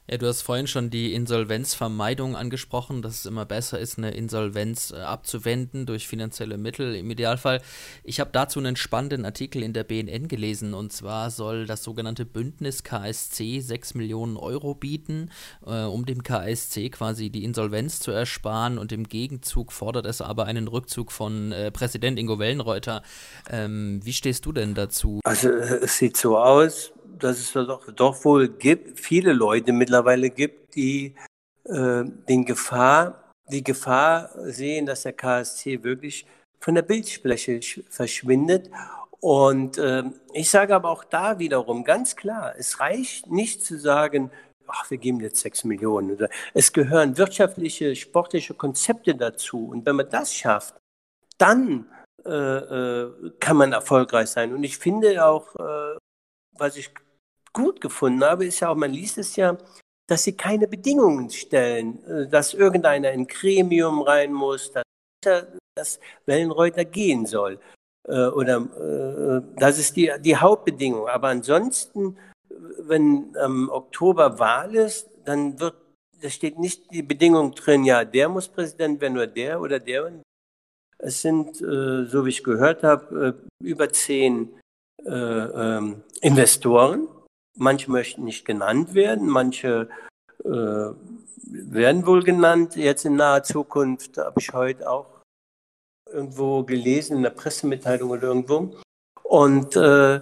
Ja, du hast vorhin schon die Insolvenzvermeidung angesprochen, dass es immer besser ist, eine Insolvenz äh, abzuwenden durch finanzielle Mittel im Idealfall. Ich habe dazu einen spannenden Artikel in der BNN gelesen und zwar soll das sogenannte Bündnis KSC 6 Millionen Euro bieten, äh, um dem KSC quasi die Insolvenz zu ersparen und im Gegenzug fordert es aber einen Rückzug von äh, Präsident Ingo Wellenreuter. Ähm, wie stehst du denn dazu? Also es sieht so aus, dass es doch, doch wohl gibt, viele Leute mittlerweile gibt, die äh, den Gefahr, die Gefahr sehen, dass der KSC wirklich von der Bildfläche verschwindet. Und äh, ich sage aber auch da wiederum ganz klar, es reicht nicht zu sagen, ach, wir geben jetzt sechs Millionen. Es gehören wirtschaftliche, sportliche Konzepte dazu. Und wenn man das schafft, dann äh, äh kann man erfolgreich sein. Und ich finde auch, äh, was ich gut gefunden habe, ist ja auch, man liest es ja, dass sie keine Bedingungen stellen, äh, dass irgendeiner in Gremium rein muss, dass, dass Wellenreuter gehen soll. Äh, oder äh, das ist die, die Hauptbedingung. Aber ansonsten, wenn am Oktober Wahl ist, dann wird, da steht nicht die Bedingung drin, ja, der muss Präsident werden, nur der oder der. Es sind, so wie ich gehört habe, über zehn ähm, Investoren Manche möchten nicht genannt werden, manche äh, werden wohl genannt. Jetzt in naher Zukunft habe ich heute auch irgendwo gelesen, in der Pressemitteilung oder irgendwo. Und äh,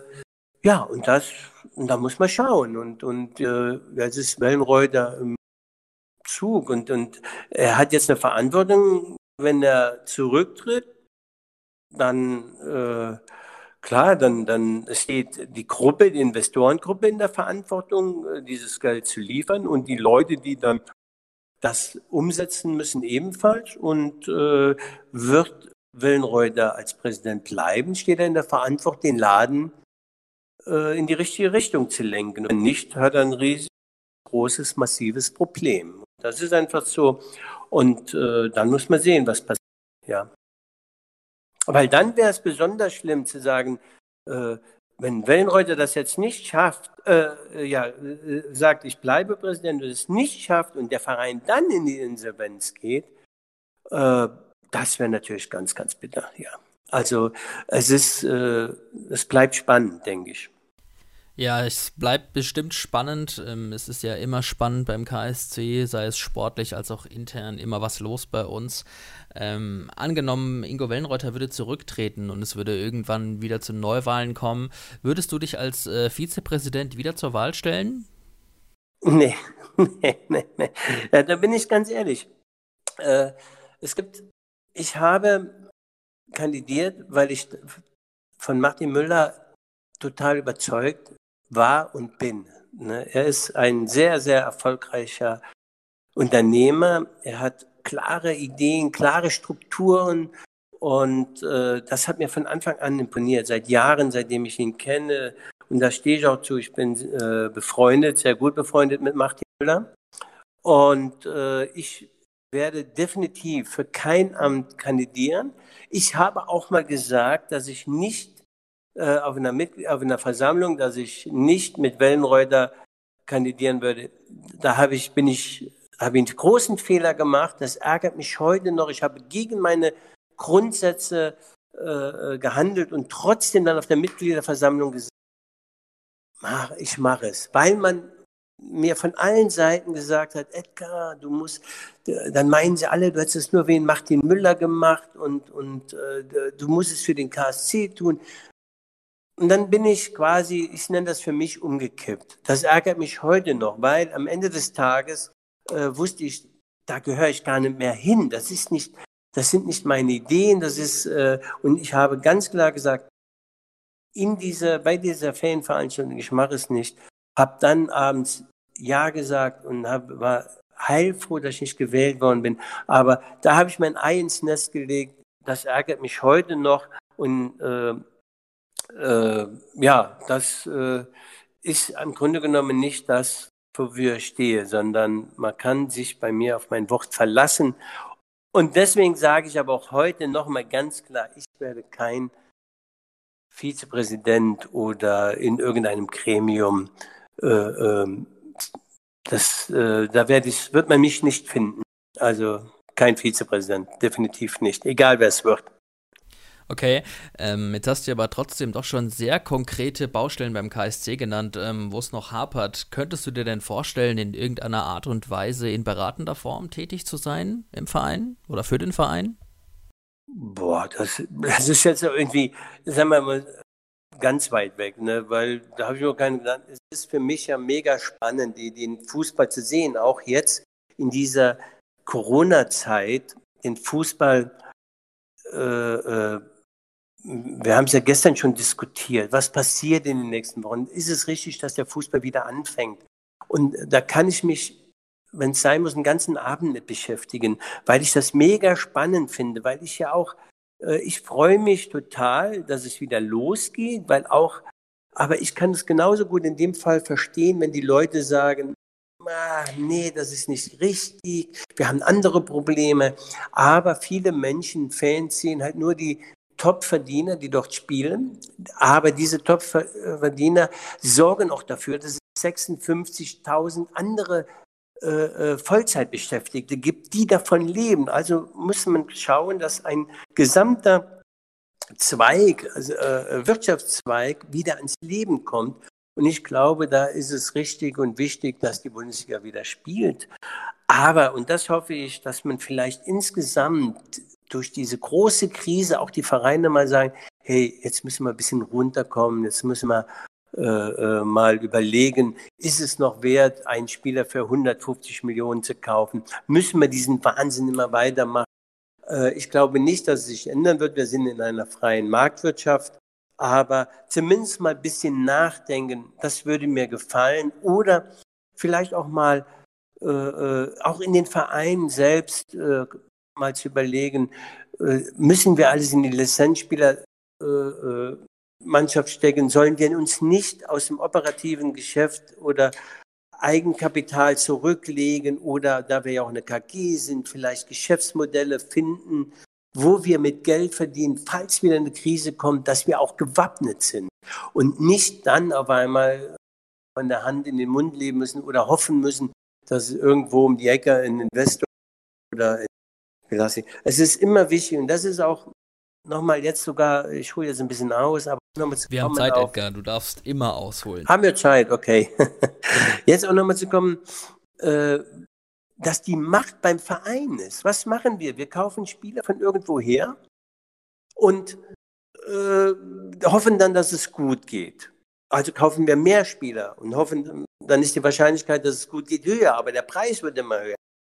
ja, und das, und da muss man schauen. Und, und äh, jetzt ist Wellenreuter im Zug und, und er hat jetzt eine Verantwortung, wenn er zurücktritt, dann äh, Klar, dann, dann steht die Gruppe, die Investorengruppe in der Verantwortung, äh, dieses Geld zu liefern und die Leute, die dann das umsetzen müssen, ebenfalls. Und äh, wird Willenreuter als Präsident bleiben, steht er in der Verantwortung, den Laden äh, in die richtige Richtung zu lenken. Und nicht hat er ein riesiges, großes, massives Problem. Das ist einfach so. Und äh, dann muss man sehen, was passiert. Ja. Weil dann wäre es besonders schlimm zu sagen, äh, wenn Wellenreuter das jetzt nicht schafft, äh, ja, äh, sagt, ich bleibe Präsident und es nicht schafft und der Verein dann in die Insolvenz geht, äh, das wäre natürlich ganz, ganz bitter, ja. Also es ist, äh, es bleibt spannend, denke ich. Ja, es bleibt bestimmt spannend. Ähm, es ist ja immer spannend beim KSC, sei es sportlich als auch intern, immer was los bei uns. Ähm, angenommen, Ingo Wellenreuter würde zurücktreten und es würde irgendwann wieder zu Neuwahlen kommen, würdest du dich als äh, Vizepräsident wieder zur Wahl stellen? Nee, *laughs* nee, nee, nee. Ja, da bin ich ganz ehrlich. Äh, es gibt, ich habe kandidiert, weil ich von Martin Müller total überzeugt war und bin. Ne? Er ist ein sehr, sehr erfolgreicher Unternehmer. Er hat klare Ideen, klare Strukturen und äh, das hat mir von Anfang an imponiert. Seit Jahren, seitdem ich ihn kenne. Und da stehe ich auch zu. Ich bin äh, befreundet, sehr gut befreundet mit Martin Müller. Und äh, ich werde definitiv für kein Amt kandidieren. Ich habe auch mal gesagt, dass ich nicht äh, auf, einer auf einer Versammlung, dass ich nicht mit Wellenreuter kandidieren würde. Da habe ich, bin ich, habe ich einen großen Fehler gemacht. Das ärgert mich heute noch. Ich habe gegen meine Grundsätze äh, gehandelt und trotzdem dann auf der Mitgliederversammlung gesagt, ich mache es, weil man mir von allen Seiten gesagt hat, Edgar, du musst, dann meinen sie alle, du hättest es nur wegen Martin Müller gemacht und, und äh, du musst es für den KSC tun. Und dann bin ich quasi, ich nenne das für mich umgekippt. Das ärgert mich heute noch, weil am Ende des Tages äh, wusste ich, da gehöre ich gar nicht mehr hin. Das ist nicht, das sind nicht meine Ideen, das ist, äh, und ich habe ganz klar gesagt, in dieser, bei dieser Fanveranstaltung, ich mache es nicht, habe dann abends Ja gesagt und hab, war heilfroh, dass ich nicht gewählt worden bin. Aber da habe ich mein Ei ins Nest gelegt. Das ärgert mich heute noch. Und äh, äh, ja, das äh, ist im Grunde genommen nicht das, wofür ich stehe, sondern man kann sich bei mir auf mein Wort verlassen. Und deswegen sage ich aber auch heute nochmal ganz klar, ich werde kein Vizepräsident oder in irgendeinem Gremium. Äh, äh, das, äh, da werde ich, wird man mich nicht finden. Also kein Vizepräsident, definitiv nicht, egal wer es wird. Okay, ähm, jetzt hast du aber trotzdem doch schon sehr konkrete Baustellen beim KSC genannt, ähm, wo es noch hapert. Könntest du dir denn vorstellen, in irgendeiner Art und Weise in beratender Form tätig zu sein im Verein oder für den Verein? Boah, das, das ist jetzt irgendwie, sagen wir mal, ganz weit weg, ne? weil da habe ich noch keinen gedacht. Es ist für mich ja mega spannend, die, den Fußball zu sehen, auch jetzt in dieser Corona-Zeit, den Fußball äh, äh, wir haben es ja gestern schon diskutiert. Was passiert in den nächsten Wochen? Ist es richtig, dass der Fußball wieder anfängt? Und da kann ich mich, wenn es sein muss, einen ganzen Abend mit beschäftigen, weil ich das mega spannend finde, weil ich ja auch, äh, ich freue mich total, dass es wieder losgeht, weil auch, aber ich kann es genauso gut in dem Fall verstehen, wenn die Leute sagen, ah, nee, das ist nicht richtig, wir haben andere Probleme. Aber viele Menschen, Fans sehen halt nur die Top-Verdiener, die dort spielen. Aber diese Top-Verdiener sorgen auch dafür, dass es 56.000 andere äh, äh, Vollzeitbeschäftigte gibt, die davon leben. Also muss man schauen, dass ein gesamter Zweig, also, äh, Wirtschaftszweig wieder ans Leben kommt. Und ich glaube, da ist es richtig und wichtig, dass die Bundesliga wieder spielt. Aber, und das hoffe ich, dass man vielleicht insgesamt durch diese große Krise auch die Vereine mal sagen, hey, jetzt müssen wir ein bisschen runterkommen, jetzt müssen wir äh, äh, mal überlegen, ist es noch wert, einen Spieler für 150 Millionen zu kaufen? Müssen wir diesen Wahnsinn immer weitermachen? Äh, ich glaube nicht, dass es sich ändern wird. Wir sind in einer freien Marktwirtschaft. Aber zumindest mal ein bisschen nachdenken, das würde mir gefallen. Oder vielleicht auch mal, äh, äh auch in den Vereinen selbst äh, mal zu überlegen, äh, müssen wir alles in die Lizenzspielermannschaft äh, äh, stecken? Sollen wir uns nicht aus dem operativen Geschäft oder Eigenkapital zurücklegen oder da wir ja auch eine KG sind, vielleicht Geschäftsmodelle finden, wo wir mit Geld verdienen, falls wieder eine Krise kommt, dass wir auch gewappnet sind und nicht dann auf einmal von der Hand in den Mund leben müssen oder hoffen müssen, dass irgendwo um die Ecke ein Investor oder Klasse. Es ist immer wichtig und das ist auch nochmal jetzt sogar, ich hole jetzt ein bisschen aus, aber nochmal zu Wir haben Zeit, auf, Edgar, du darfst immer ausholen. Haben wir Zeit, okay. *laughs* jetzt auch nochmal zu kommen, äh, dass die Macht beim Verein ist. Was machen wir? Wir kaufen Spieler von irgendwo her und äh, hoffen dann, dass es gut geht. Also kaufen wir mehr Spieler und hoffen, dann ist die Wahrscheinlichkeit, dass es gut geht, höher, aber der Preis wird immer höher.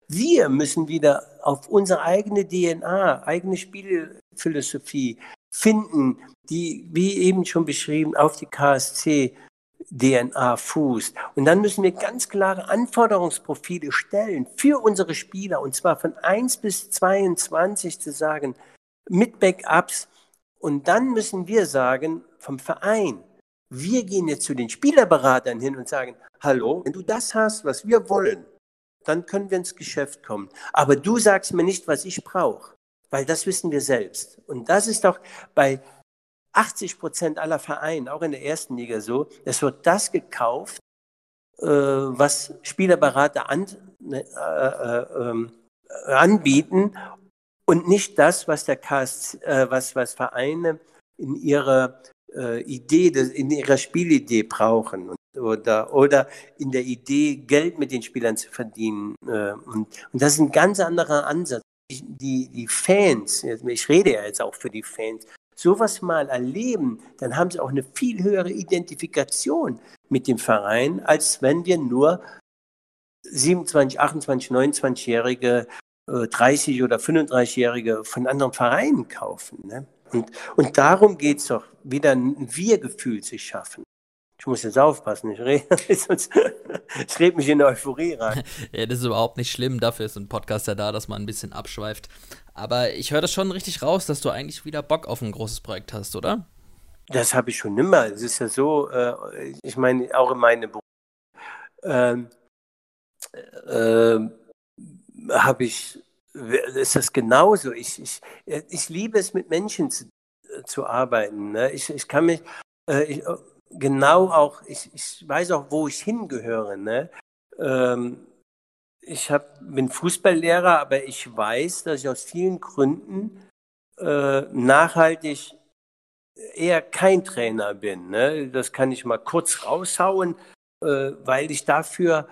Wir müssen wieder auf unsere eigene DNA, eigene Spielphilosophie finden, die, wie eben schon beschrieben, auf die KSC DNA fußt. Und dann müssen wir ganz klare Anforderungsprofile stellen für unsere Spieler, und zwar von 1 bis 22 zu sagen, mit Backups. Und dann müssen wir sagen, vom Verein, wir gehen jetzt zu den Spielerberatern hin und sagen, hallo, wenn du das hast, was wir wollen, dann können wir ins Geschäft kommen. Aber du sagst mir nicht, was ich brauche, weil das wissen wir selbst. Und das ist doch bei 80 Prozent aller Vereine, auch in der ersten Liga so, es wird das gekauft, äh, was Spielerberater an, ne, äh, äh, ähm, anbieten und nicht das, was der KS, äh, was, was Vereine in ihrer äh, Idee, in ihrer Spielidee brauchen. Und oder, oder in der Idee, Geld mit den Spielern zu verdienen. Äh, und, und das ist ein ganz anderer Ansatz. Die, die Fans, ich rede ja jetzt auch für die Fans, sowas mal erleben, dann haben sie auch eine viel höhere Identifikation mit dem Verein, als wenn wir nur 27, 28, 29-Jährige, 30 oder 35-Jährige von anderen Vereinen kaufen. Ne? Und, und darum geht es doch, wieder ein Wir-Gefühl zu schaffen. Ich muss jetzt aufpassen, ich rede, *laughs* *laughs* ich rede mich in Euphorie rein. *laughs* ja, das ist überhaupt nicht schlimm, dafür ist ein Podcast ja da, dass man ein bisschen abschweift. Aber ich höre das schon richtig raus, dass du eigentlich wieder Bock auf ein großes Projekt hast, oder? Das habe ich schon immer. Es ist ja so, äh, ich meine, auch in meinem Beruf ähm, äh, habe ich, ist das genauso. Ich, ich, ich liebe es, mit Menschen zu, zu arbeiten. Ne? Ich, ich kann mich, äh, ich, genau auch, ich, ich weiß auch, wo ich hingehöre. Ne? Ähm, ich hab, bin Fußballlehrer, aber ich weiß, dass ich aus vielen Gründen äh, nachhaltig eher kein Trainer bin. Ne? Das kann ich mal kurz raushauen, äh, weil ich dafür,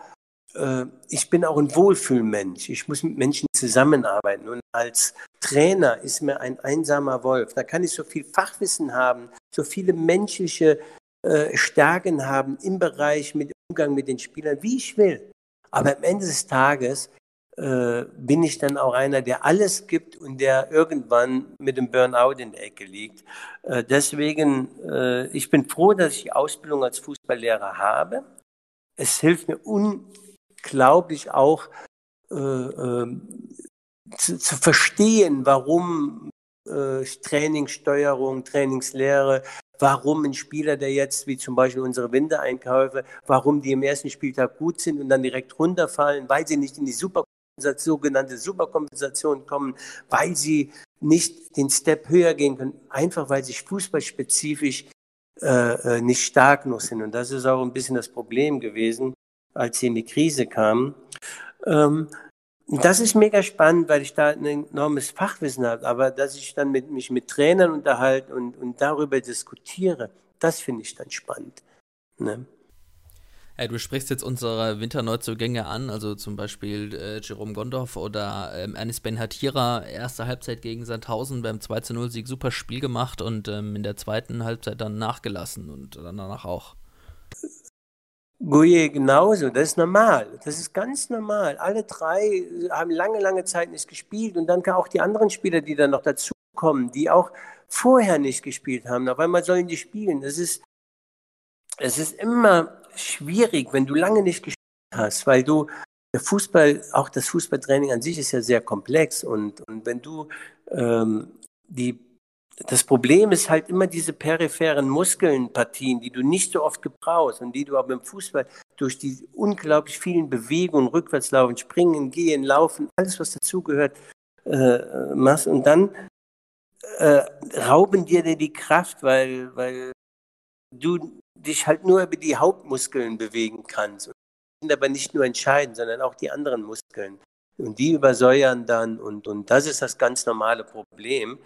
äh, ich bin auch ein Wohlfühlmensch. Ich muss mit Menschen zusammenarbeiten. Und als Trainer ist mir ein einsamer Wolf. Da kann ich so viel Fachwissen haben, so viele menschliche äh, Stärken haben im Bereich mit Umgang mit den Spielern, wie ich will. Aber am Ende des Tages äh, bin ich dann auch einer, der alles gibt und der irgendwann mit dem Burnout in der Ecke liegt. Äh, deswegen, äh, ich bin froh, dass ich die Ausbildung als Fußballlehrer habe. Es hilft mir unglaublich auch äh, ähm, zu, zu, verstehen, warum äh, Trainingssteuerung, Trainingslehre, warum ein Spieler, der jetzt, wie zum Beispiel unsere Wintereinkäufe, warum die im ersten Spieltag gut sind und dann direkt runterfallen, weil sie nicht in die Super sogenannte Superkompensation kommen, weil sie nicht den Step höher gehen können, einfach weil sie fußballspezifisch äh, äh, nicht stark genug sind. Und das ist auch ein bisschen das Problem gewesen, als sie in die Krise kamen. Ähm, das ist mega spannend, weil ich da ein enormes Fachwissen habe, aber dass ich dann mit, mich mit Trainern unterhalte und, und darüber diskutiere, das finde ich dann spannend. Ne? Ja, du sprichst jetzt unsere Winterneuzugänge an, also zum Beispiel äh, Jerome Gondorf oder ähm, Ernest Ben Hatira, erste Halbzeit gegen Sandhausen beim 2-0-Sieg super Spiel gemacht und ähm, in der zweiten Halbzeit dann nachgelassen und danach auch. Gouye genauso, das ist normal. Das ist ganz normal. Alle drei haben lange, lange Zeit nicht gespielt und dann kann auch die anderen Spieler, die dann noch dazukommen, die auch vorher nicht gespielt haben, auf einmal sollen die spielen. Das ist, es ist immer schwierig, wenn du lange nicht gespielt hast, weil du der Fußball, auch das Fußballtraining an sich ist ja sehr komplex und, und wenn du ähm, die das Problem ist halt immer diese peripheren Muskelnpartien, die du nicht so oft gebrauchst und die du aber im Fußball durch die unglaublich vielen Bewegungen, rückwärtslaufen, springen, gehen, laufen, alles was dazugehört, äh, machst. Und dann äh, rauben dir die Kraft, weil, weil du dich halt nur über die Hauptmuskeln bewegen kannst. Und sind aber nicht nur entscheidend, sondern auch die anderen Muskeln. Und die übersäuern dann und, und das ist das ganz normale Problem.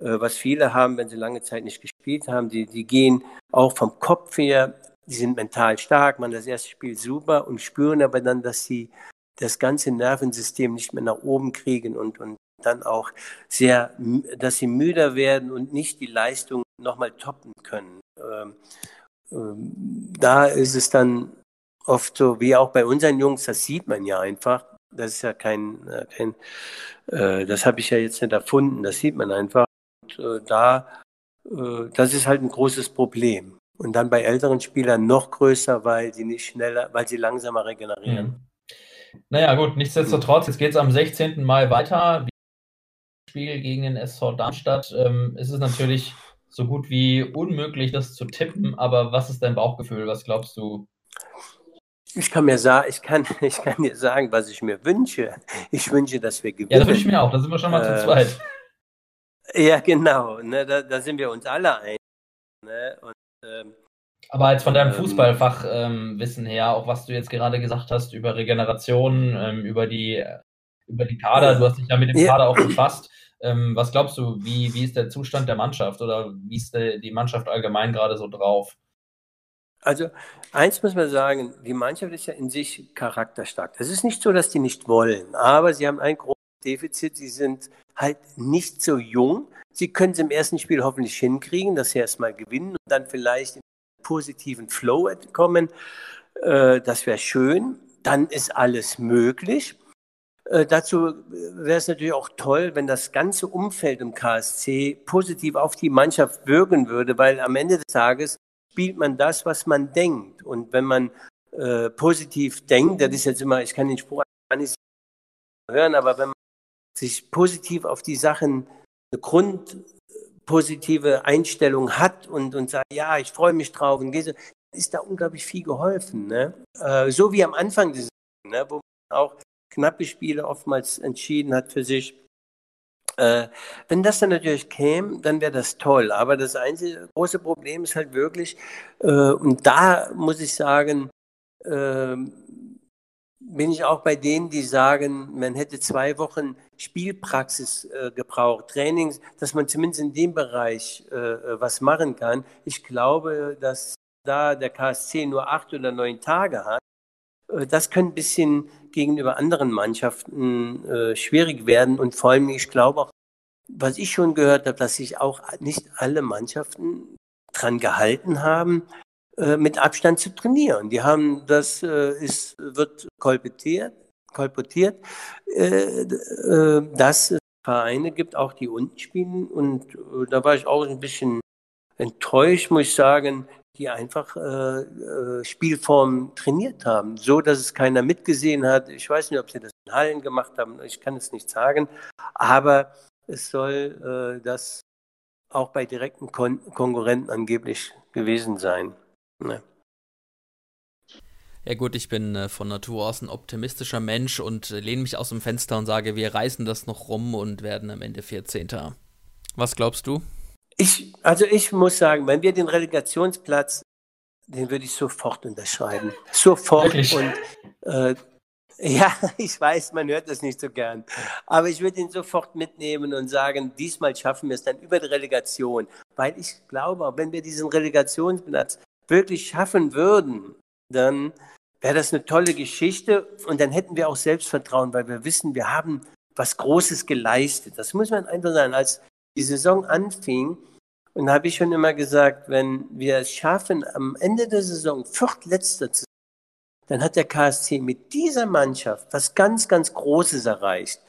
Äh, was viele haben, wenn sie lange Zeit nicht gespielt haben. Die, die gehen auch vom Kopf her, die sind mental stark, man das erste Spiel super und spüren aber dann, dass sie das ganze Nervensystem nicht mehr nach oben kriegen und, und dann auch sehr, dass sie müder werden und nicht die Leistung nochmal toppen können. Ähm, ähm, da ist es dann oft so, wie auch bei unseren Jungs, das sieht man ja einfach. Das ist ja kein, äh, kein äh, das habe ich ja jetzt nicht erfunden, das sieht man einfach äh, da, äh, das ist halt ein großes Problem. Und dann bei älteren Spielern noch größer, weil sie nicht schneller, weil sie langsamer regenerieren. Mhm. Naja, gut, nichtsdestotrotz, jetzt geht es am 16. Mai weiter. Spiel gegen den SV Darmstadt. Ähm, es ist natürlich so gut wie unmöglich, das zu tippen, aber was ist dein Bauchgefühl? Was glaubst du? Ich kann mir sagen, ich kann, *laughs* ich kann dir sagen, was ich mir wünsche. Ich wünsche, dass wir gewinnen. Ja, das wünsche ich mir auch. Da sind wir schon mal äh, zu zweit. *laughs* Ja, genau. Ne, da, da sind wir uns alle einig. Ne? Und, ähm, aber jetzt von deinem ähm, Fußballfachwissen ähm, her, auch was du jetzt gerade gesagt hast über Regeneration, ähm, über die über die Kader, du hast dich ja mit dem. Kader auch befasst. Ähm, was glaubst du, wie, wie ist der Zustand der Mannschaft oder wie ist der, die Mannschaft allgemein gerade so drauf? Also eins muss man sagen, die Mannschaft ist ja in sich charakterstark. Es ist nicht so, dass die nicht wollen, aber sie haben ein großes Defizit. Sie sind halt nicht so jung. Sie können es im ersten Spiel hoffentlich hinkriegen, dass sie erstmal gewinnen und dann vielleicht in einen positiven Flow kommen. Äh, das wäre schön. Dann ist alles möglich. Äh, dazu wäre es natürlich auch toll, wenn das ganze Umfeld im KSC positiv auf die Mannschaft wirken würde, weil am Ende des Tages spielt man das, was man denkt. Und wenn man äh, positiv denkt, das ist jetzt immer, ich kann den Spruch nicht hören, aber wenn man sich positiv auf die Sachen, eine grundpositive Einstellung hat und, und sagt, ja, ich freue mich drauf und gehe so, ist da unglaublich viel geholfen. Ne? Äh, so wie am Anfang des ne, wo man auch knappe Spiele oftmals entschieden hat für sich. Äh, wenn das dann natürlich käme, dann wäre das toll. Aber das einzige große Problem ist halt wirklich, äh, und da muss ich sagen, äh, bin ich auch bei denen, die sagen, man hätte zwei Wochen Spielpraxis äh, gebraucht, Trainings, dass man zumindest in dem Bereich äh, was machen kann. Ich glaube, dass da der KSC nur acht oder neun Tage hat, äh, das könnte ein bisschen gegenüber anderen Mannschaften äh, schwierig werden. Und vor allem, ich glaube auch, was ich schon gehört habe, dass sich auch nicht alle Mannschaften dran gehalten haben, äh, mit Abstand zu trainieren. Die haben, das äh, ist, wird kolportiert, kolportiert äh, äh, dass es Vereine gibt, auch die unten spielen. Und äh, da war ich auch ein bisschen enttäuscht, muss ich sagen, die einfach äh, Spielformen trainiert haben, so dass es keiner mitgesehen hat. Ich weiß nicht, ob sie das in Hallen gemacht haben, ich kann es nicht sagen, aber es soll äh, das auch bei direkten Kon Konkurrenten angeblich gewesen sein. Ne? Ja gut, ich bin äh, von Natur aus ein optimistischer Mensch und äh, lehne mich aus dem Fenster und sage, wir reißen das noch rum und werden am Ende 14. Was glaubst du? Ich, also ich muss sagen, wenn wir den Relegationsplatz, den würde ich sofort unterschreiben. Sofort. Wirklich? Und äh, *laughs* ja, ich weiß, man hört das nicht so gern. Aber ich würde ihn sofort mitnehmen und sagen, diesmal schaffen wir es dann über die Relegation. Weil ich glaube, wenn wir diesen Relegationsplatz wirklich schaffen würden, dann wäre das eine tolle Geschichte und dann hätten wir auch Selbstvertrauen, weil wir wissen, wir haben was Großes geleistet. Das muss man einfach sagen. Als die Saison anfing, und habe ich schon immer gesagt, wenn wir es schaffen, am Ende der Saison viertletzter zu sein, dann hat der KSC mit dieser Mannschaft was ganz, ganz Großes erreicht.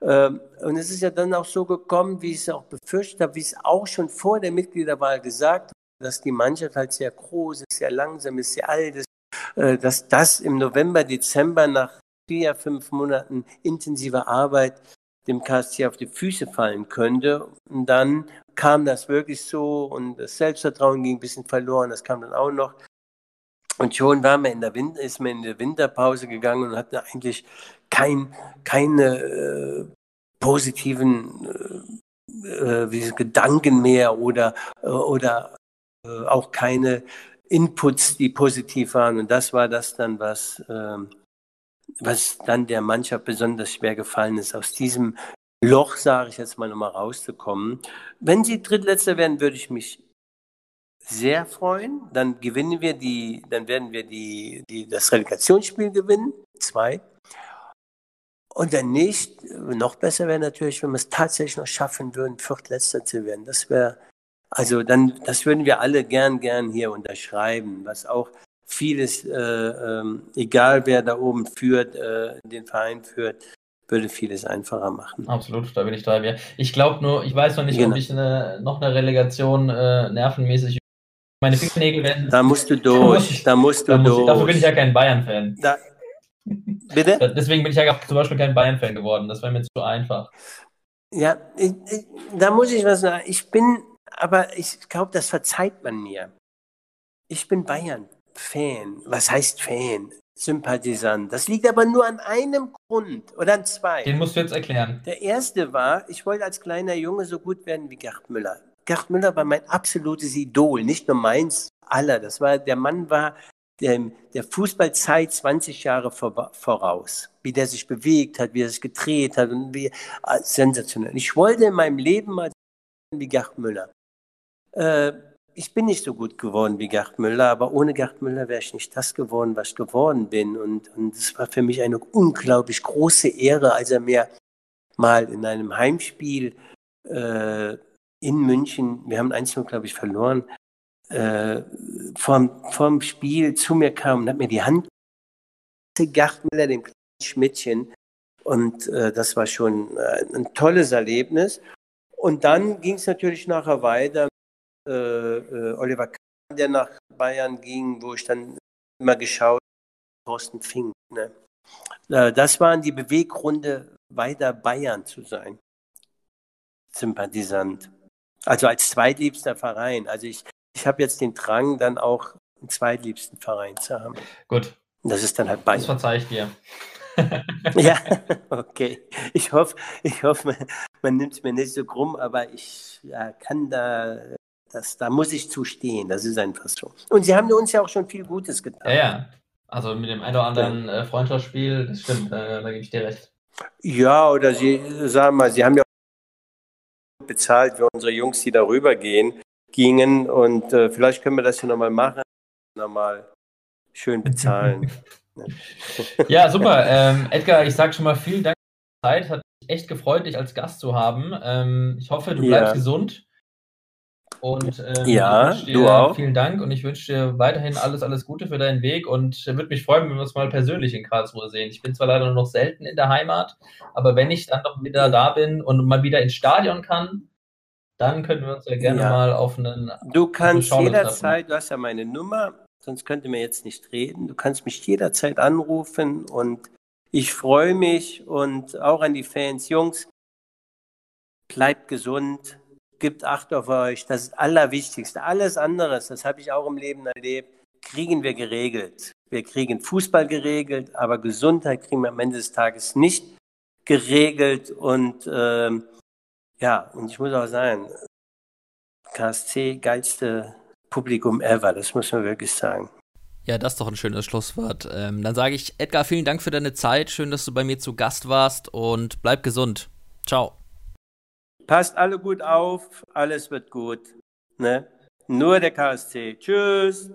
Ähm, und es ist ja dann auch so gekommen, wie ich es auch befürchtet habe, wie ich es auch schon vor der Mitgliederwahl gesagt habe, dass die Mannschaft halt sehr groß ist, sehr langsam ist, sehr alt ist, äh, dass das im November, Dezember nach vier, fünf Monaten intensiver Arbeit dem KSC auf die Füße fallen könnte. Und dann kam das wirklich so und das Selbstvertrauen ging ein bisschen verloren, das kam dann auch noch. Und schon war man in der Winter, ist man in der Winterpause gegangen und hatte eigentlich kein, keine äh, positiven äh, äh, Gedanken mehr oder, äh, oder äh, auch keine Inputs, die positiv waren. Und das war das dann, was, ähm, was dann der Mannschaft besonders schwer gefallen ist, aus diesem Loch, sage ich jetzt mal, nochmal rauszukommen. Wenn sie Drittletzter werden, würde ich mich sehr freuen. Dann gewinnen wir die, dann werden wir die, die, das Relegationsspiel gewinnen. Zwei. Und dann nicht, noch besser wäre natürlich, wenn wir es tatsächlich noch schaffen würden, Viertletzter zu werden. Das wäre, also dann, das würden wir alle gern, gern hier unterschreiben, was auch vieles, äh, äh, egal wer da oben führt, äh, den Verein führt, würde vieles einfacher machen. Absolut, da bin ich dabei. Ich glaube nur, ich weiß noch nicht, genau. ob ich eine, noch eine Relegation äh, nervenmäßig. Meine Fingernägel werden. Da musst du durch, da musst du da durch. Ich, dafür bin ich ja kein Bayern-Fan. Bitte? Deswegen bin ich ja zum Beispiel kein Bayern-Fan geworden. Das war mir zu einfach. Ja, ich, ich, da muss ich was sagen. Ich bin, aber ich glaube, das verzeiht man mir. Ich bin Bayern-Fan. Was heißt Fan? Sympathisant. Das liegt aber nur an einem Grund oder an zwei. Den musst du jetzt erklären. Der erste war, ich wollte als kleiner Junge so gut werden wie Gerd Müller. Gerd Müller war mein absolutes Idol, nicht nur meins, aller. Das war, der Mann war der, der Fußballzeit 20 Jahre vor, voraus. Wie der sich bewegt hat, wie er sich gedreht hat und wie, ah, sensationell. Ich wollte in meinem Leben mal wie Gerd Müller. Äh, ich bin nicht so gut geworden wie Gerd Müller, aber ohne Gerd Müller wäre ich nicht das geworden, was ich geworden bin. Und, und es war für mich eine unglaublich große Ehre, als er mir mal in einem Heimspiel äh, in München, wir haben eins nur, glaube ich, verloren, äh, vom, vom Spiel zu mir kam und hat mir die Hand Gerd Müller, dem kleinen Schmidtchen. Und äh, das war schon äh, ein tolles Erlebnis. Und dann ging es natürlich nachher weiter Oliver Kahn, der nach Bayern ging, wo ich dann immer geschaut Thorsten Fink. Ne? Äh, das waren die Beweggründe, weiter Bayern zu sein. Sympathisant. Also als zweitliebster Verein. Also ich, ich habe jetzt den Drang, dann auch einen zweitliebsten Verein zu haben. Gut. Das ist dann halt Bayern. Das verzeih ich dir. *laughs* ja, okay. Ich hoffe, ich hoffe, man, man nimmt es mir nicht so krumm, aber ich ja, kann da das, da muss ich zustehen, das ist einfach so. Und sie haben uns ja auch schon viel Gutes getan. Ja, ja. Also mit dem ein oder anderen äh, Freundschaftsspiel, das stimmt, äh, da gebe ich dir recht. Ja, oder sie sagen mal, sie haben ja bezahlt für unsere Jungs, die darüber gehen, gingen und äh, vielleicht können wir das ja nochmal machen, nochmal schön bezahlen. *laughs* *laughs* ja, super. Ähm, Edgar, ich sage schon mal vielen Dank für die Zeit. Hat mich echt gefreut, dich als Gast zu haben. Ähm, ich hoffe, du bleibst ja. gesund. Und ähm, ja, dir du auch. vielen Dank und ich wünsche dir weiterhin alles, alles Gute für deinen Weg und würde mich freuen, wenn wir uns mal persönlich in Karlsruhe sehen. Ich bin zwar leider nur noch selten in der Heimat, aber wenn ich dann doch wieder da bin und mal wieder ins Stadion kann, dann können wir uns ja gerne ja. mal auf einen. Du kannst jederzeit, du hast ja meine Nummer, sonst könnte mir jetzt nicht reden. Du kannst mich jederzeit anrufen und ich freue mich und auch an die Fans, Jungs, bleibt gesund gibt Acht auf euch. Das ist das Allerwichtigste. Alles andere, das habe ich auch im Leben erlebt, kriegen wir geregelt. Wir kriegen Fußball geregelt, aber Gesundheit kriegen wir am Ende des Tages nicht geregelt. Und ähm, ja, und ich muss auch sagen, KSC geilste Publikum ever, das muss man wirklich sagen. Ja, das ist doch ein schönes Schlusswort. Ähm, dann sage ich, Edgar, vielen Dank für deine Zeit. Schön, dass du bei mir zu Gast warst und bleib gesund. Ciao. Passt alle gut auf, alles wird gut. Ne? Nur der KSC. Tschüss.